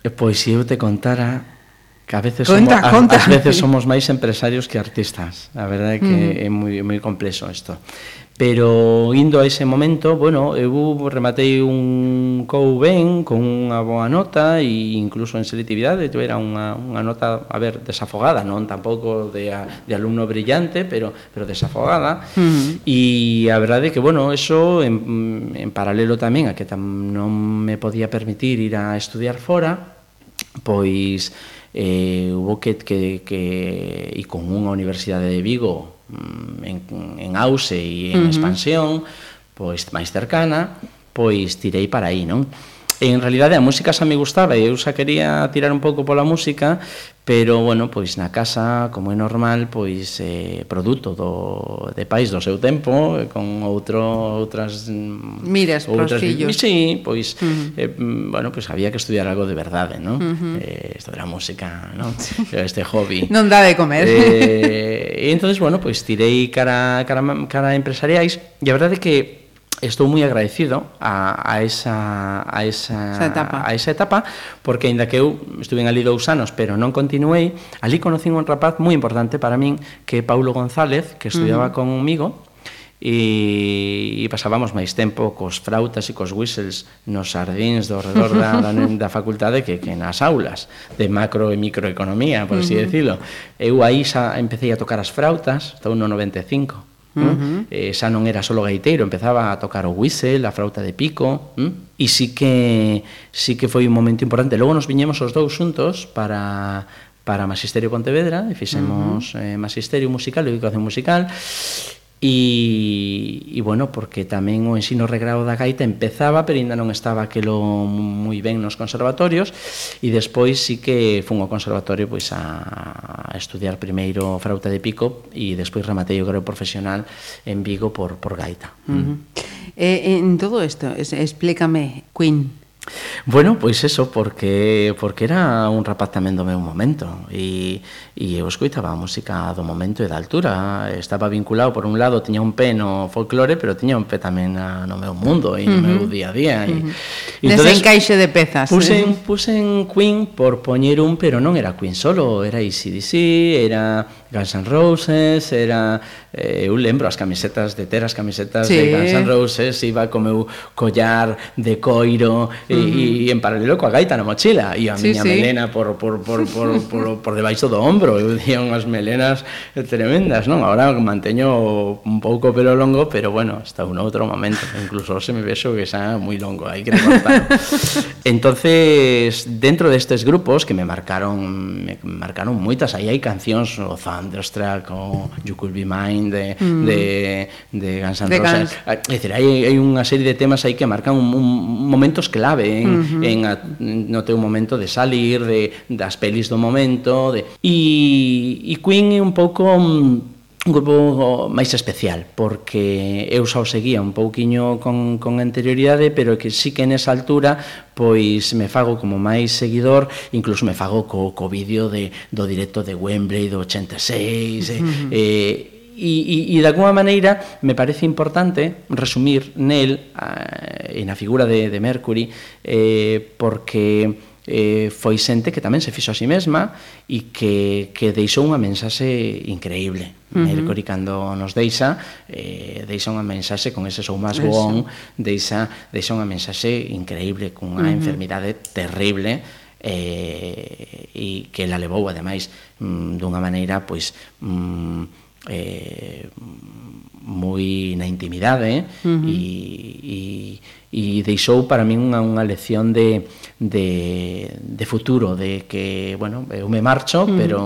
Eh, pois se eu te contara que a veces conta, somos, conta. A, a veces somos máis empresarios que artistas. A verdade é que mm. é moi moi complexo isto. Pero indo a ese momento, bueno, eu rematei un cou ben, con unha boa nota e incluso en selectividade era unha, unha nota, a ver, desafogada, non tampouco de, a, de alumno brillante, pero, pero desafogada. Uh -huh. E a verdade que, bueno, eso en, en paralelo tamén a que tam non me podía permitir ir a estudiar fora, pois eh, hubo que, que, que e con unha universidade de Vigo mm, en, en auxe e en uh -huh. expansión, pois máis cercana, pois tirei para aí, non? En realidade a música xa me gustaba e eu xa quería tirar un pouco pola música, pero bueno, pois na casa, como é normal, pois eh produto do de pais do seu tempo, eh, con outro outras mm, miras outras, fillos. Sí, pois uh -huh. eh, mm, bueno, pois había que estudiar algo de verdade, ¿no? Uh -huh. eh, isto da música, ¿no? Este hobby. non dá de comer. Eh, e entonces, bueno, pois tirei cara cara cara empresariais e a verdade é que estou moi agradecido a, a, esa, a, esa, esa etapa. a esa etapa porque aínda que eu estuve ali dous anos pero non continuei ali conocín un rapaz moi importante para min que é Paulo González que estudiaba uh -huh. conmigo e, e pasábamos máis tempo cos frautas e cos whistles nos sardins do redor da, da, da facultade que, que nas aulas de macro e microeconomía, por así uh -huh. decirlo. Eu aí xa empecé a tocar as frautas, estou no 95, Uh -huh. eh, xa non era solo gaiteiro, empezaba a tocar o whistle, a frauta de pico, ¿m? e sí que sí que foi un momento importante. Logo nos viñemos os dous xuntos para para Magisterio Pontevedra e fixemos uh -huh. eh, Magisterio Musical, Educación Musical E, e bueno, porque tamén o ensino regrado da gaita empezaba, pero ainda non estaba aquilo moi ben nos conservatorios e despois sí que fun ao conservatorio pois a, a estudiar primeiro frauta de pico e despois rematei o grado profesional en Vigo por, por gaita. Uh -huh. mm. eh, en todo isto, explícame, Queen, Bueno, pois eso, porque porque era un rapaz tamén do meu momento e, e eu escoitaba a música do momento e da altura estaba vinculado, por un lado, tiña un pé no folclore pero tiña un pé tamén a, no meu mundo e no uh -huh. meu día a día e, uh -huh. e Desencaixe de pezas pusen, eh? pusen Queen por poñer un pero non era Queen solo, era ACDC, era Guns N' Roses, era eh, eu lembro as camisetas de ter as camisetas sí. de Guns N' Roses, iba co meu collar de coiro e, uh -huh. e en paralelo coa gaita na mochila e a sí, miña sí. melena por por por por por, por debaixo do ombro, eu día unhas melenas tremendas, non? Agora manteño un pouco pelo longo, pero bueno, está un outro momento, incluso se me vexo que xa moi longo, hai que recortar. Entonces, dentro destes grupos que me marcaron me marcaron moitas, aí hai cancións o Thunderstruck o You Could Be Mine de, mm. de, de Guns N' Roses. Ah, é dicir, hai, hai unha serie de temas aí que marcan un, un momentos clave en, uh -huh. en a, no teu momento de salir, de, das pelis do momento. De... E, e Queen é un pouco... Mm, un grupo máis especial, porque eu xa o seguía un pouquiño con, con anterioridade, pero que sí que nesa altura pois me fago como máis seguidor, incluso me fago co, co vídeo de, do directo de Wembley do 86, eh, uh -huh. eh, e, e, e de alguma maneira me parece importante resumir nel eh, a, na figura de, de Mercury eh, porque eh, foi xente que tamén se fixo a si sí mesma e que, que deixou unha mensaxe increíble. Uh -huh. Mercury cando nos deixa eh, deixa unha mensaxe con ese sou máis bon deixa, deixa unha mensaxe increíble cunha uh -huh. enfermidade terrible eh, e que la levou ademais mm, dunha maneira pois mm, eh, moi na intimidade uh -huh. e, e, e deixou para min unha, unha lección de, de, de futuro de que, bueno, eu me marcho uh -huh. pero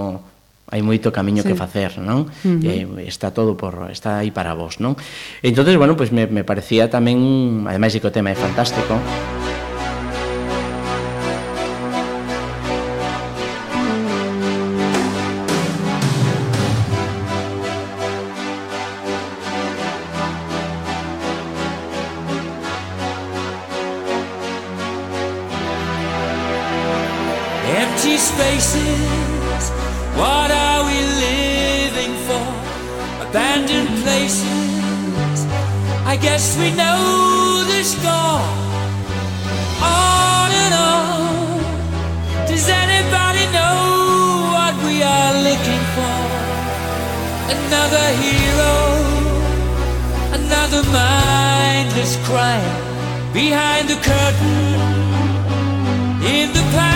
hai moito camiño sí. que facer, non? Uh -huh. eh, está todo por está aí para vos, non? Entonces, bueno, pois pues me, me parecía tamén, ademais de que o tema é fantástico, another mindless crime behind the curtain in the pantomime.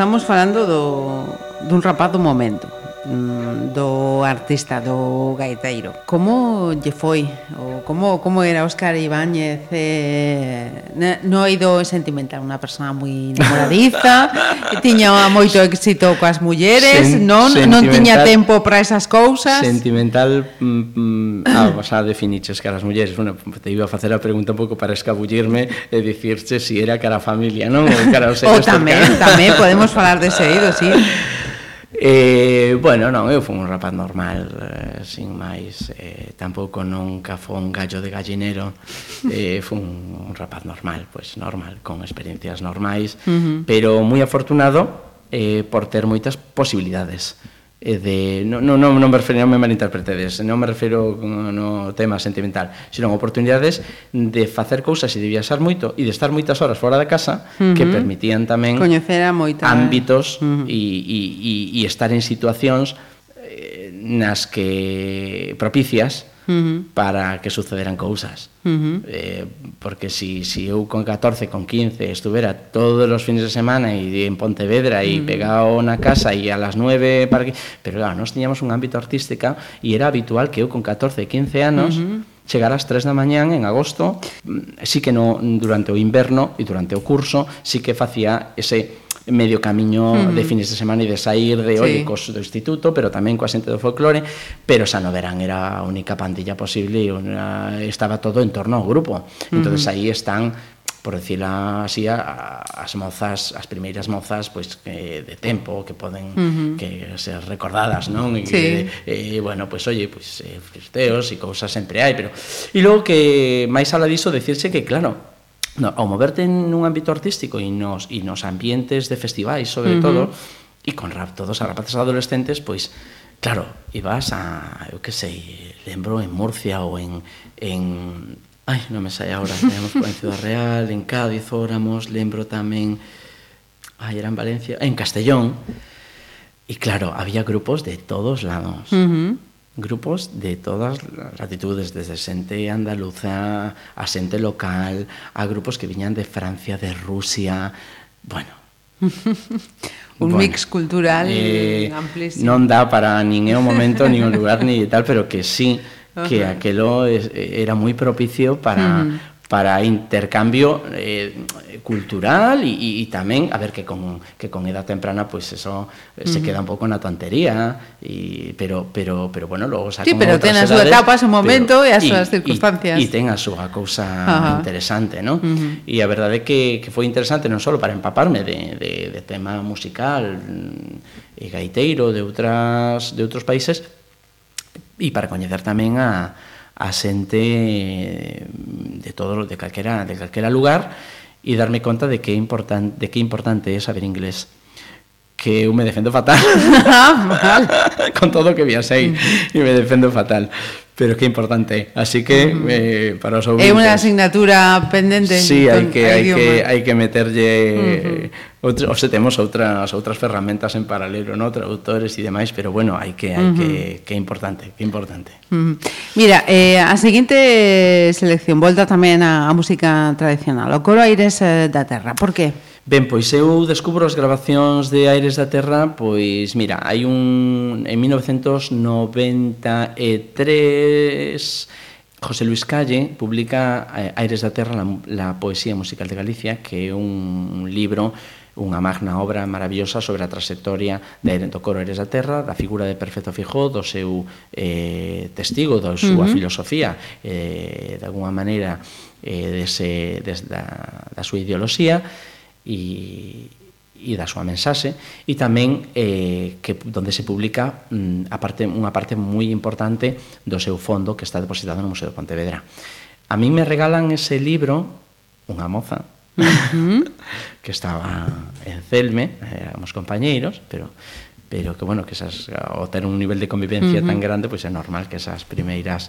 estamos falando do, dun rapaz do momento artista do gaiteiro. Como lle foi? O como como era Óscar Ibáñez eh, no oído sentimental, unha persona moi namoradiza, tiña moito éxito coas mulleres, Sen, non non tiña tempo para esas cousas. Sentimental, mm, mm, ah, vas a definiches caras mulleres. Bueno, te iba a facer a pregunta un pouco para escabullirme e dicirche se si era cara a familia, non? Ou cara aos seus. Tamén, tamén podemos falar dese de ido, sí. Eh, bueno, non, eu fui un rapaz normal, eh, sin máis, eh, tampouco nunca foi un gallo de gallinero, eh, fui un, un rapaz normal, pues, normal, con experiencias normais, uh -huh. pero moi afortunado eh, por ter moitas posibilidades e de non, non, non me refiro, non me malinterpretedes, non me refiro no tema sentimental, sino oportunidades de facer cousas e de viaxar moito e de estar moitas horas fora da casa uh -huh. que permitían tamén coñecer a moita ámbitos uh -huh. e, e, e estar en situacións eh, nas que propicias Para que sucederan cousas. Eh, porque si, si eu con 14, con 15 estuvera todos os fines de semana e en Pontevedra e pegado na casa e a las 9 para que... Pero claro, nós tiñamos un ámbito artística e era habitual que eu con 14, 15 anos chegar ás 3 da mañán en agosto, mm, sí que no durante o inverno e durante o curso, sí que facía ese medio camiño mm. de fines de semana e de sair de sí. cos do instituto, pero tamén coa xente do folclore, pero xa no verán era a única pandilla posible e una, estaba todo en torno ao grupo. Mm. Entonces aí están por decirla así, a, as mozas, as primeiras mozas pois que de tempo que poden uh -huh. que ser recordadas, non? E sí. e, e bueno, pois oye, pois eh, e cousas sempre hai, pero e logo que máis ala diso decirse que claro, no, ao moverte nun ámbito artístico e nos, e nos ambientes de festivais, sobre uh -huh. todo, e con rap, todos a rapaces adolescentes, pois, claro, ibas a, eu que sei, lembro en Murcia ou en, en ai, non me sai agora, teníamos en Ciudad Real, en Cádiz, óramos, lembro tamén, ai, era en Valencia, en Castellón, e claro, había grupos de todos lados. Uh -huh grupos de todas las latitudes, desde xente andaluza a xente local, a grupos que viñan de Francia, de Rusia, bueno, Un Bueno, mix cultural eh, amplísimo. non dá para nin é o momento, nin o lugar, ni tal, pero que sí, que es, era moi propicio para, para intercambio eh, cultural e, e tamén, a ver, que con, que con edad temprana, pois pues eso uh -huh. se queda un pouco na tontería, y, pero, pero, pero bueno, logo xa... Sí, pero ten a súa etapa, o momento pero, e as súas circunstancias. E, e ten a súa cousa Ajá. interesante, non? Uh -huh. E a verdade é que, que foi interesante non só para empaparme de, de, de tema musical eh, e gaiteiro de outras, de outros países, e para coñecer tamén a, a xente eh, de todo de calquera de calquera lugar e darme conta de que é importante de que importante é saber inglés. Que eu me defendo fatal. Con todo que viasei e me defendo fatal pero que importante. Así que uh -huh. eh, para os ouvintes... É unha asignatura pendente. Sí, hai que hai que hai que meterlle uh -huh. outro, o se temos outras outras ferramentas en paralelo, no, traductores e demais, pero bueno, hai que hai uh -huh. que que importante, que importante. Uh -huh. Mira, eh a seguinte selección volta tamén a, a música tradicional, o coro Aires eh, da Terra. Por que? Ben, pois eu descubro as grabacións de Aires da Terra, pois mira, hai un en 1993 José Luis Calle publica eh, Aires da Terra, la, la poesía musical de Galicia, que é un, libro unha magna obra maravillosa sobre a trayectoria de do coro Eres da Terra, da figura de Perfecto Fijó, do seu eh, testigo, da súa uh -huh. filosofía, eh, de alguna maneira, eh, dese, des da, da súa ideoloxía, e, e da súa mensaxe e tamén eh, que donde se publica mm, a parte, unha parte moi importante do seu fondo que está depositado no Museo de Pontevedra. A mí me regalan ese libro unha moza uh -huh. que estaba en Celme, éramos compañeiros, pero pero que bueno, que esas ao ter un nivel de convivencia uh -huh. tan grande, pois pues é normal que esas primeiras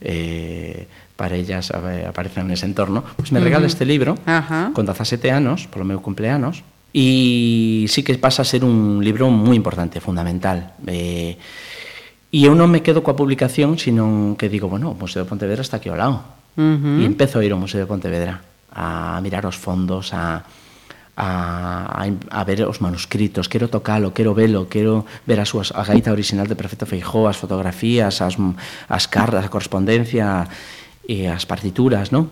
eh, parellas aparecen nese entorno, pois pues me regala uh -huh. este libro Ajá. con 17 anos, polo meu cumpleanos, e sí que pasa a ser un libro moi importante, fundamental. Eh, e eu non me quedo coa publicación, sino que digo, bueno, o Museo de Pontevedra está aquí ao lado. Uh -huh. E empezo a ir ao Museo de Pontevedra a mirar os fondos, a, a, a, a ver os manuscritos, quero tocalo, quero velo, quero ver a súas a gaita original de Perfecto Feijó, as fotografías, as, as cartas, a correspondencia e as partituras, non?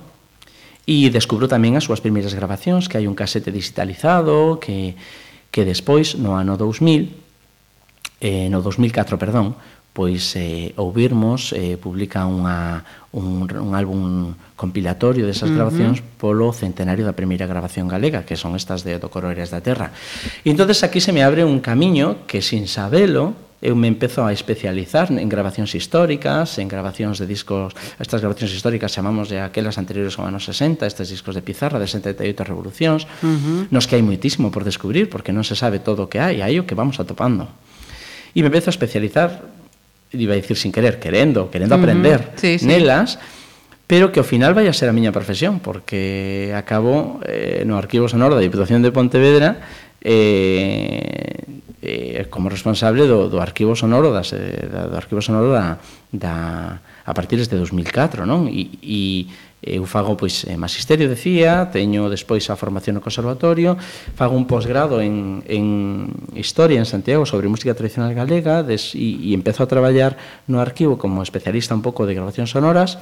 E descubro tamén as súas primeiras grabacións, que hai un casete digitalizado, que, que despois, no ano 2000, eh, no 2004, perdón, pois eh, ouvirmos eh, publica unha, un, un álbum compilatorio desas grabacións uh -huh. polo centenario da primeira grabación galega que son estas de do Coroiras da Terra e entonces aquí se me abre un camiño que sin sabelo eu me empezo a especializar en grabacións históricas, en grabacións de discos, estas grabacións históricas chamamos de aquelas anteriores ao ano 60, estes discos de pizarra de 78 revolucións, uh -huh. nos que hai moitísimo por descubrir, porque non se sabe todo o que hai, hai o que vamos atopando. E me empezo a especializar iba a dicir sin querer, querendo, querendo uh -huh. aprender sí, sí. nelas, pero que ao final vai a ser a miña profesión, porque acabo eh, no Arquivo Sonoro da Diputación de Pontevedra eh, eh, como responsable do, do Arquivo Sonoro das, da, do Arquivo Sonoro da, da, a partir de 2004, non? E, e Eu fago pois eh, magisterio, decía, teño despois a formación no conservatorio, fago un posgrado en, en Historia en Santiago sobre música tradicional galega des, e, e empezo a traballar no arquivo como especialista un pouco de grabacións sonoras,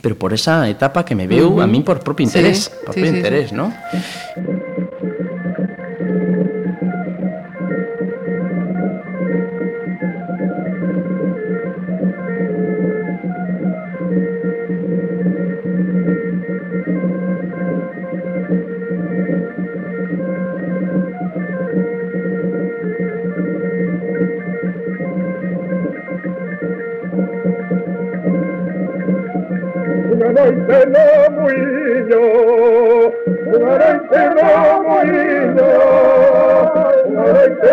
pero por esa etapa que me veu uh -huh. a min por propio interés, sí, por propio sí, interés, sí, sí. ¿no?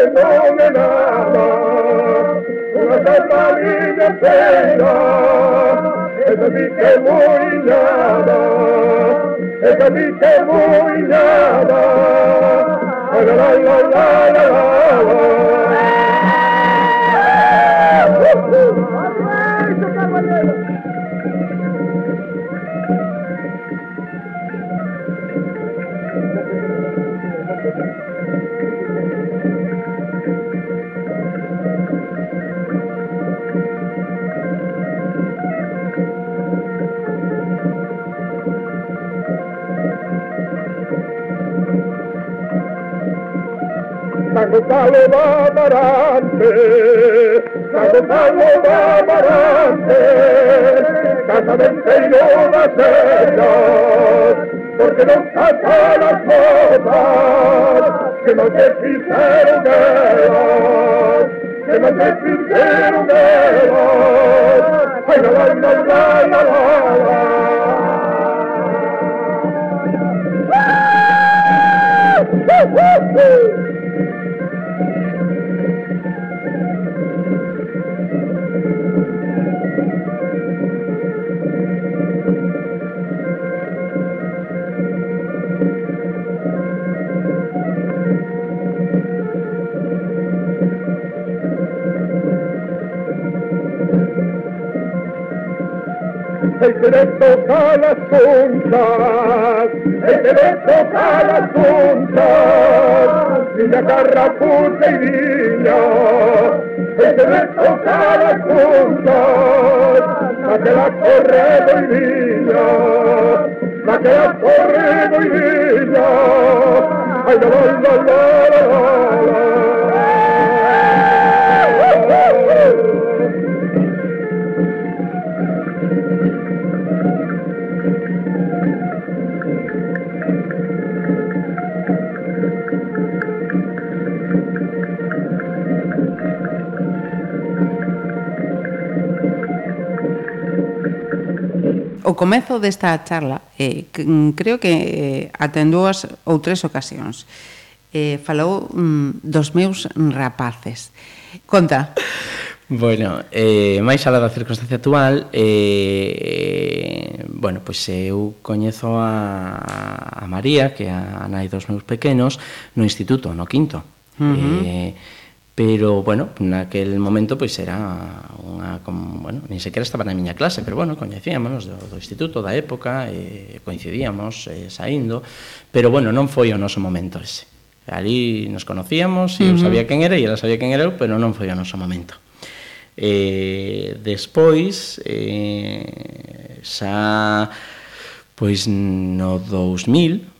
fenomenada, una catalina pena, esa sí que é nada, esa sí é muy nada, la la la la la la. Salud amarante, salud amarante, casa del Señor las ellas, porque nos saca las cosas que nos deshicieron de ellas, que nos deshicieron de ellas. Ay, la, la, la, la, la, la, la. Woo! Que le toca las puntas, el que le toca las puntas, niña carraputa y niña, el que le toca las puntas, la que la corre y niña, la que la corre y niña, ay la la la la la. comezo desta charla, eh, mm, creo que eh, atendou as ou tres ocasións. Eh, falou mm, dos meus rapaces. Conta. Bueno, eh, máis alá da circunstancia actual, eh, eh bueno, pois eh, eu coñezo a, a María, que é a nai dos meus pequenos, no instituto, no quinto. Uh -huh. eh, Pero, bueno, naquel momento pois era unha, como, bueno, nin sequera estaba na miña clase, pero, bueno, coñecíamos do, do instituto da época, e coincidíamos e, saindo, pero, bueno, non foi o noso momento ese. Ali nos conocíamos, e eu sabía quen era, e ela sabía quen era eu, pero non foi o noso momento. Eh, despois, eh, xa, pois no 2000,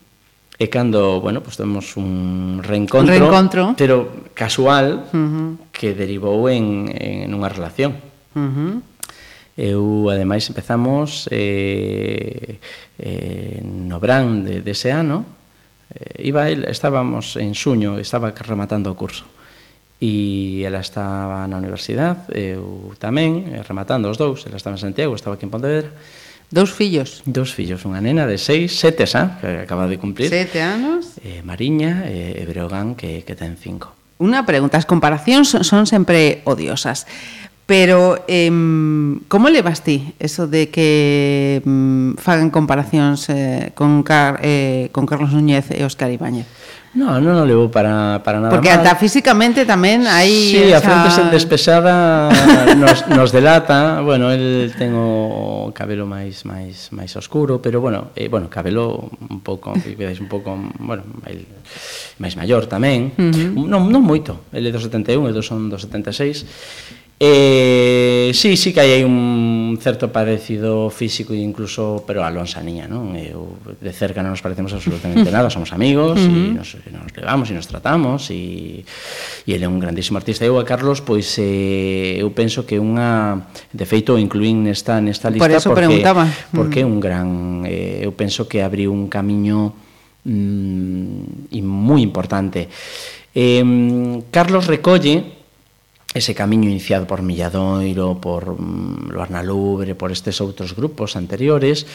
E cando, bueno, pues temos un reencontro, reencontro. pero casual, uh -huh. que derivou en, en unha relación. Uh -huh. Eu, ademais, empezamos eh, eh, no Bran de, dese de ano. Eh, iba, estábamos en suño, estaba rematando o curso. E ela estaba na universidade, eu tamén, eh, rematando os dous, ela estaba en Santiago, estaba aquí en Pontevedra. Dous fillos. Dous fillos, unha nena de seis, sete xa, que acaba de cumplir. Sete anos. Eh, Mariña e eh, Breogán, que, que ten cinco. Unha pregunta, as comparacións son, son sempre odiosas. Pero, eh, como levas ti eso de que mm, fagan comparacións eh, con, Car eh, con Carlos Núñez e Óscar Ibáñez? No, non o levo para, para nada Porque mal. ata físicamente tamén hai... Sí, esa... a fronte sen despexada nos, nos delata. Bueno, el ten o cabelo máis máis máis oscuro, pero bueno, eh, bueno, cabelo un pouco, vedes un pouco, bueno, el máis maior tamén. Uh -huh. Non, non moito, el é do 71, eu son do 76 Eh, sí, sí que hai un certo parecido físico incluso, pero a Lonsaniña, non? Eu, de cerca non nos parecemos absolutamente nada, somos amigos uh -huh. e nos, nos levamos e nos tratamos e, e ele é un grandísimo artista. Eu a Carlos, pois, eh, eu penso que unha... De feito, incluín nesta, nesta lista Por eso porque, preguntaba. porque é mm. un gran... Eh, eu penso que abriu un camiño mm, moi importante. Eh, Carlos recolle ese camiño iniciado por Milladoiro, por mm, Luarna Lubre, por estes outros grupos anteriores,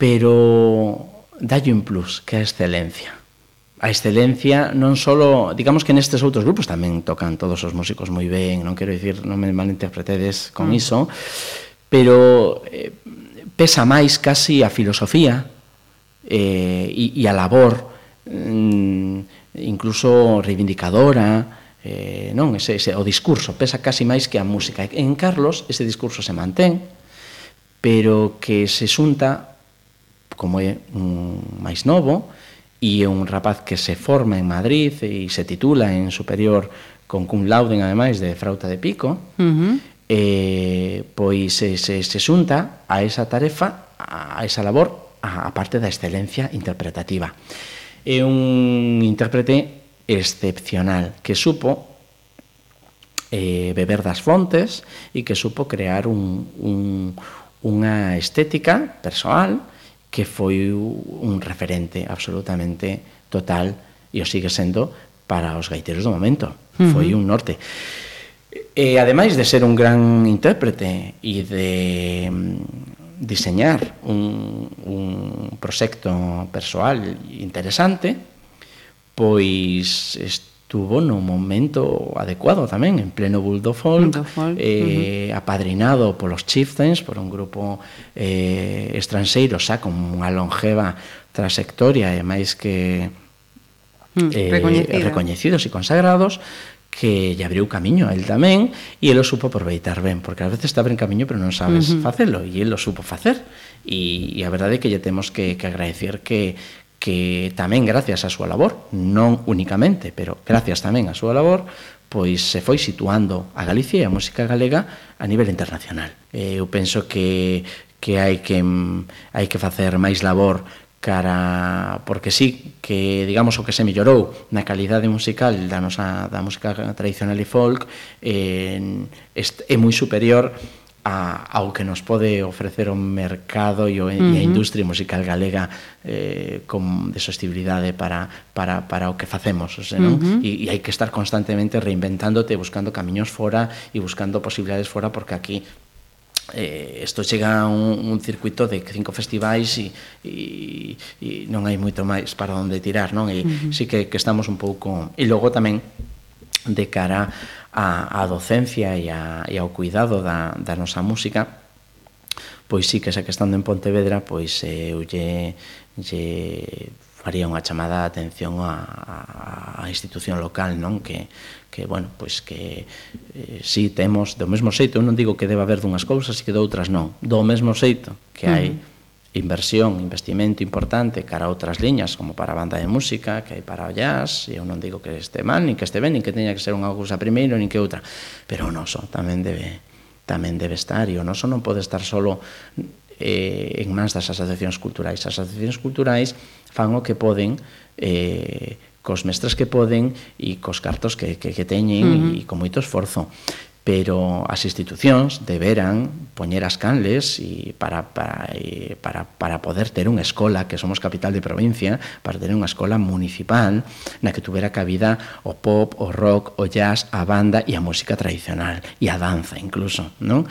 pero dalle un plus, que é a excelencia. A excelencia non só, digamos que nestes outros grupos tamén tocan todos os músicos moi ben, non quero dicir, non me malinterpretedes con mm. iso, pero eh, pesa máis casi a filosofía eh, e, e a labor mm, incluso reivindicadora, eh, non ese, ese, o discurso pesa casi máis que a música. En Carlos ese discurso se mantén, pero que se xunta como é un máis novo e é un rapaz que se forma en Madrid e se titula en superior con cum lauden ademais de Frauta de Pico, uh -huh. eh, pois se, se, se xunta a esa tarefa, a esa labor, a, a parte da excelencia interpretativa. É un intérprete excepcional, que supo eh, beber das fontes e que supo crear un, un, unha estética persoal que foi un referente absolutamente total e o sigue sendo para os gaiteros do momento. Uh -huh. Foi un norte. E ademais de ser un gran intérprete e de mm, diseñar un, un proxecto persoal interesante, pois estuvo no momento adecuado tamén, en pleno Bulldo folk, folk. Eh, uh -huh. apadrinado polos chieftains, por un grupo eh, estranxeiro xa con unha longeva trayectoria e máis que mm, eh, recoñecidos e consagrados que lle abriu camiño a el tamén e el o supo aproveitar ben, porque ás veces te abren camiño pero non sabes uh -huh. facelo e el o supo facer e, e a verdade é que lle temos que, que agradecer que, que tamén gracias á súa labor, non únicamente, pero gracias tamén á súa labor, pois se foi situando a Galicia e a música galega a nivel internacional. Eu penso que que hai que hai que facer máis labor cara porque sí que digamos o que se mellorou na calidade musical da nosa da música tradicional e folk eh, é moi superior a, ao que nos pode ofrecer o mercado e, o, uh -huh. e a industria musical galega eh, con, de sostibilidade para, para, para o que facemos o sea, non? Uh -huh. e, e hai que estar constantemente reinventándote, buscando camiños fora e buscando posibilidades fora porque aquí eh, isto chega a un, un circuito de cinco festivais e, e, e non hai moito máis para onde tirar non? e uh -huh. sí que, que estamos un pouco e logo tamén de cara a, a docencia e, a, e ao cuidado da, da nosa música, pois sí que xa que estando en Pontevedra, pois eh, eu lle, lle faría unha chamada de atención a, a, a institución local, non? Que, que bueno, pois que eh, si temos do mesmo xeito, eu non digo que deba haber dunhas cousas e que de outras non, do mesmo xeito que hai uh -huh inversión, investimento importante cara a outras liñas, como para a banda de música, que hai para o jazz, e eu non digo que este mal, nin que este ben, nin que teña que ser unha cousa primeiro, nin que outra, pero o noso tamén debe tamén debe estar, e o noso non pode estar solo eh, en mans das asociacións culturais. As asociacións culturais fan o que poden eh, cos mestres que poden e cos cartos que, que, que teñen uh -huh. e con moito esforzo pero as institucións deberán poñer as canles e para, para, e para, para poder ter unha escola, que somos capital de provincia, para ter unha escola municipal na que tuvera cabida o pop, o rock, o jazz, a banda e a música tradicional, e a danza incluso, non?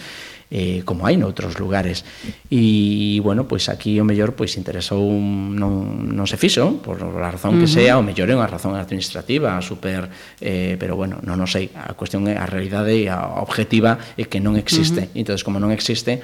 eh, como hai noutros lugares. E, bueno, pois aquí o mellor pois interesou un, non, non se fixo, por a razón que uh -huh. sea, o mellor é unha razón administrativa, super, eh, pero bueno, non o sei, a cuestión é a realidade e a objetiva é que non existe. Uh -huh. Entonces, como non existe,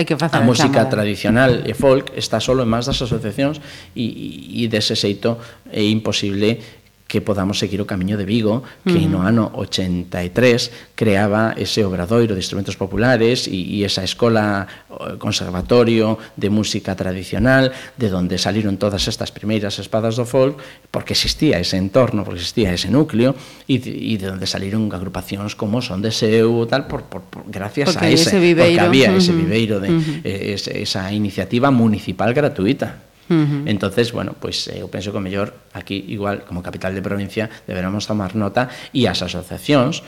Hai que facer a música chamada. Eh. tradicional e folk está solo en más das asociacións e, e dese xeito é imposible que podamos seguir o camiño de Vigo, que uh -huh. no ano 83 creaba ese obradoiro de instrumentos populares e, e esa escola conservatorio de música tradicional, de donde saliron todas estas primeiras espadas do folk, porque existía ese entorno, porque existía ese núcleo, e, e de donde saliron agrupacións como Son de Seu tal, por, por, por, gracias porque a ese, ese viveiro. porque había uh -huh. ese viveiro, de, uh -huh. eh, esa iniciativa municipal gratuita. -huh. Entonces, bueno, pues eh, pues, eu penso que o mellor aquí igual como capital de provincia deberamos tomar nota e as asociacións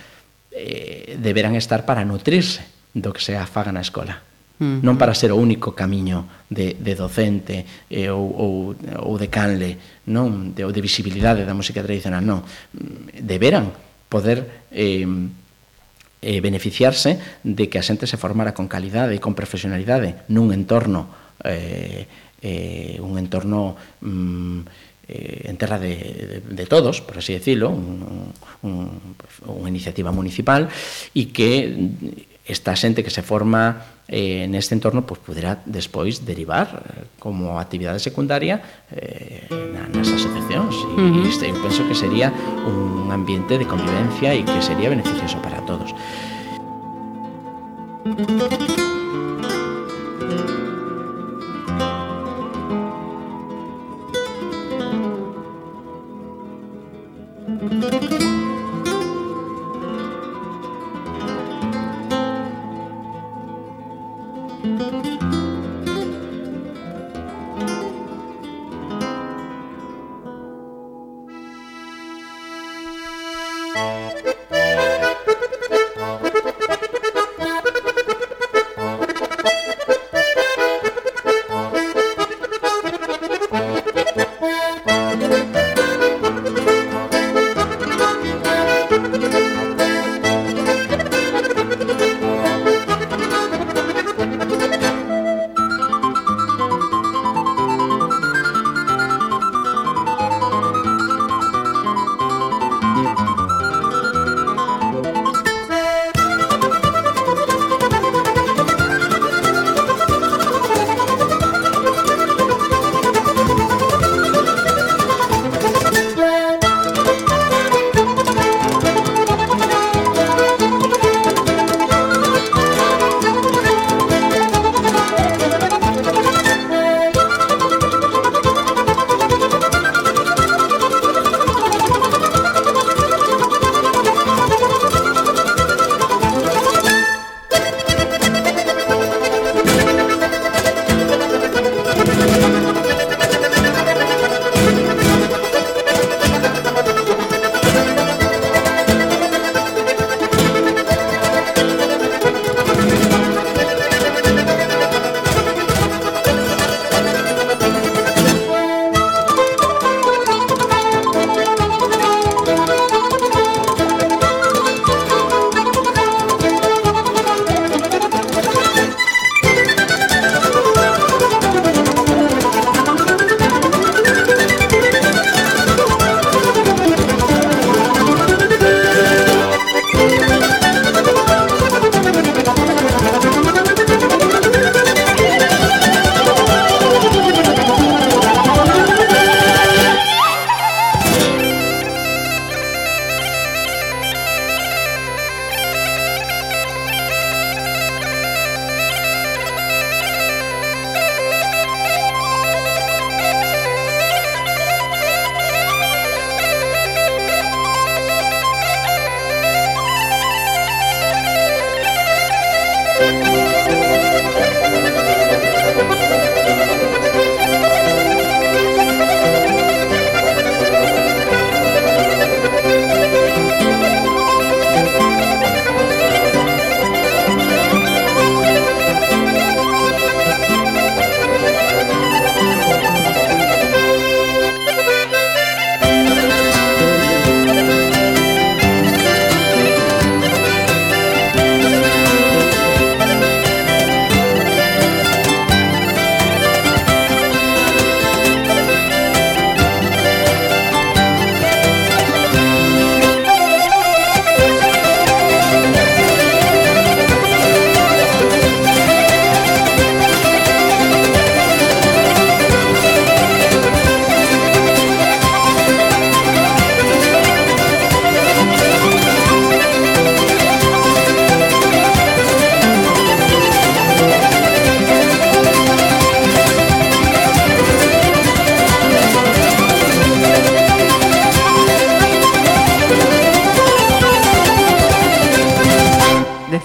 eh, deberán estar para nutrirse do que se afaga na escola -huh. non para ser o único camiño de, de docente eh, ou, ou, ou de canle non de, ou de visibilidade da música tradicional non, deberán poder eh, eh, beneficiarse de que a xente se formara con calidade e con profesionalidade nun entorno eh, eh, un entorno mm, eh, en terra de, de, de todos, por así decirlo, un, un, unha iniciativa municipal, e que esta xente que se forma eh, neste entorno pues, poderá despois derivar eh, como actividade secundaria eh, na, nas asociacións e uh -huh. isto eu penso que sería un ambiente de convivencia e que sería beneficioso para todos. Música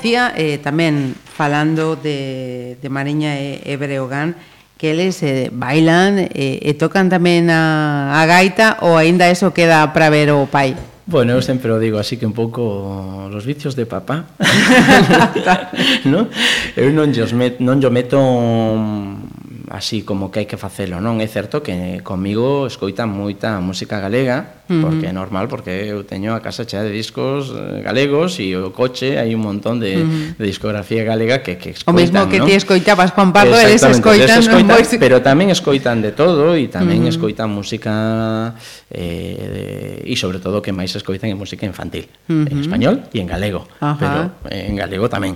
García eh, tamén falando de, de Mariña e, e Breogán que eles eh, bailan e, e tocan tamén a, a gaita ou aínda eso queda para ver o pai? Bueno, eu sempre o digo así que un pouco los vicios de papá. ¿No? Eu non, os met, non yo meto así como que hai que facelo, non? É certo que comigo escoitan moita música galega, uh -huh. porque é normal, porque eu teño a casa chea de discos eh, galegos e o coche hai un montón de, uh -huh. de discografía galega que, que escoitan, O mesmo que ¿no? ti escoitabas, Juan Pardo, eles escoitan, eles escoitan no pero tamén escoitan de todo e tamén uh -huh. escoitan música eh, e sobre todo que máis escoitan é música infantil, uh -huh. en español e en galego, Ajá. pero en galego tamén.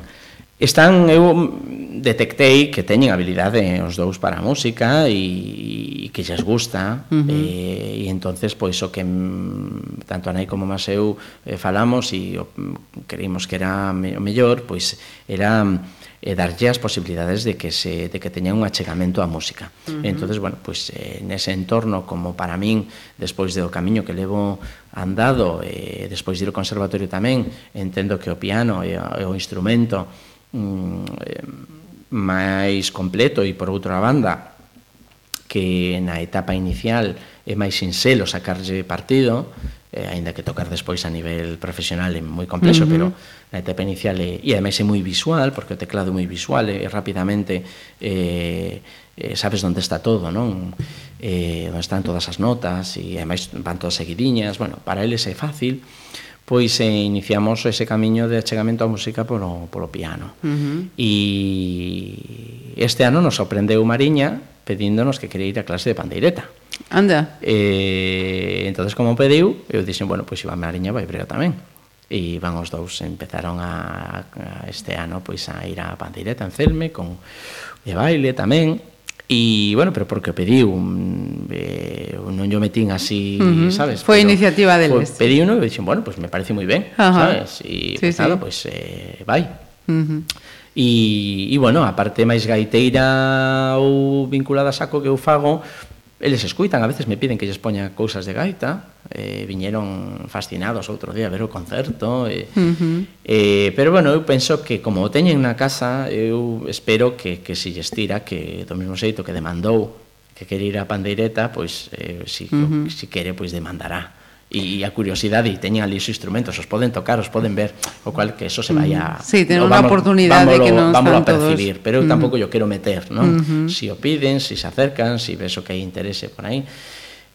Están, eu detectei que teñen habilidade os dous para a música e, e que lles gusta uh eh, -huh. e, e entonces pois o que tanto a nai como más eu eh, falamos e o, creímos que era me, o mellor pois era e darlle as posibilidades de que se de que teñan un achegamento á música. Uh -huh. Entonces, bueno, pois pues, eh, nese entorno como para min despois do camiño que levo andado e eh, despois de ir ao conservatorio tamén, entendo que o piano é o instrumento mm, eh, máis completo e por outra banda que na etapa inicial é máis sinxelo sacarlle partido, eh, aínda que tocar despois a nivel profesional é moi complexo, uh -huh. pero na etapa inicial é, e ademais é moi visual, porque o teclado é moi visual e, e rapidamente eh, eh, sabes onde está todo, non? Eh, onde están todas as notas e ademais van todas seguidiñas, bueno, para eles é fácil, pois eh, iniciamos ese camiño de achegamento á música polo, polo piano. Uh -huh. E este ano nos sorprendeu Mariña pedíndonos que quería ir a clase de pandeireta. Anda. Eh, entonces como pediu, eu dixen, bueno, pois Iván Mariña vai brega tamén. E van os dous, empezaron a, a este ano pois a ir a pandeireta en Celme con de baile tamén, E, bueno, pero porque pediu, eh, non yo metín así, uh -huh. sabes? Foi iniciativa deles. Foi, pediu, uno e dixen, bueno, pues me parece moi ben, uh -huh. sabes? E, sí, pues, sí. nada, pues, eh, vai. Uh -huh. E, e bueno, a parte máis gaiteira ou vinculada a saco que eu fago, Eles escuitan, a veces me piden que lles poña cousas de gaita, eh, viñeron fascinados outro día a ver o concerto, eh, uh -huh. eh, pero bueno, eu penso que como o teñen na casa, eu espero que, que se lles tira que do mesmo xeito que demandou que quere ir a pandeireta, pois eh, si, uh -huh. si quere, pois demandará e a curiosidade e teñen ali os instrumentos, os poden tocar, os poden ver, o cual que eso se vai a Sí, tenen unha oportunidade vámolo, que non vámolo están a percibir, todos. pero eu tampouco yo quero meter, non? Uh -huh. Si o piden, si se acercan, si ves o que hai interese por aí,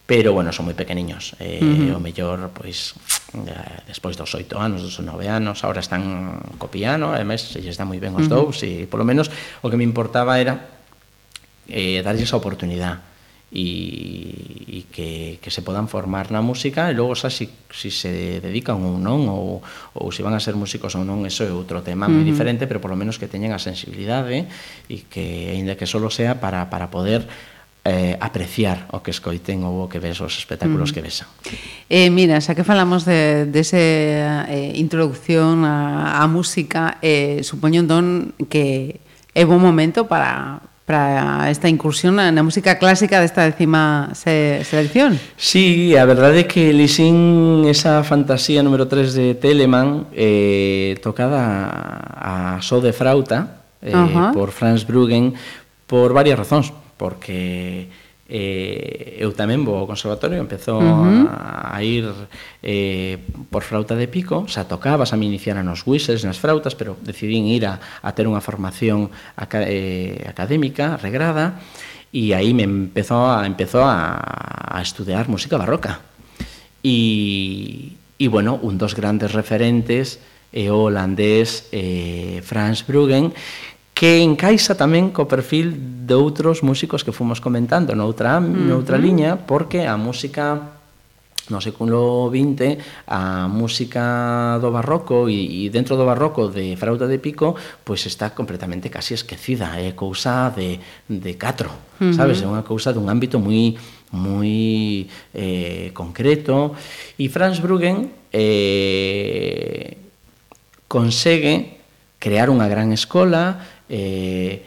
pero bueno, son moi pequeniños. Eh, uh -huh. o mellor pois eh, despois dos oito anos, dos nove anos, ahora están co piano, ademais se lles dá moi ben os uh -huh. dous e polo menos o que me importaba era eh, darlles a oportunidade e, e que, que se podan formar na música e logo xa si, si se dedican ou non ou, ou se van a ser músicos ou non eso é outro tema uh -huh. moi diferente pero polo menos que teñen a sensibilidade e que aínda que solo sea para, para poder eh, apreciar o que escoiten ou o que ves os espectáculos uh -huh. que vesan. Eh, mira, xa que falamos de, de ese, eh, introducción á, á música, eh, supoño entón que é bon momento para para esta incursión na, na música clásica desta décima se, selección. Sí, a verdade é que lixín esa fantasía número 3 de Telemann eh, tocada a, a so de frauta eh, uh -huh. por Franz Bruggen por varias razóns, porque eh, eu tamén vou ao conservatorio, empezó uh -huh. a ir eh, por frauta de pico, xa tocaba, xa me iniciara nos whistles, nas frautas, pero decidín ir a, a ter unha formación aca, eh, académica, regrada, e aí me empezó a, empezó a, a estudiar música barroca. E, e bueno, un dos grandes referentes é o holandés eh, Franz Bruggen, que encaixa tamén co perfil de outros músicos que fomos comentando noutra, noutra uh -huh. liña, porque a música no século XX a música do barroco e, e dentro do barroco de Frauta de Pico pois está completamente casi esquecida é cousa de, de catro uh -huh. sabes, é unha cousa dun ámbito moi moi eh, concreto e Franz Bruggen eh, consegue crear unha gran escola eh,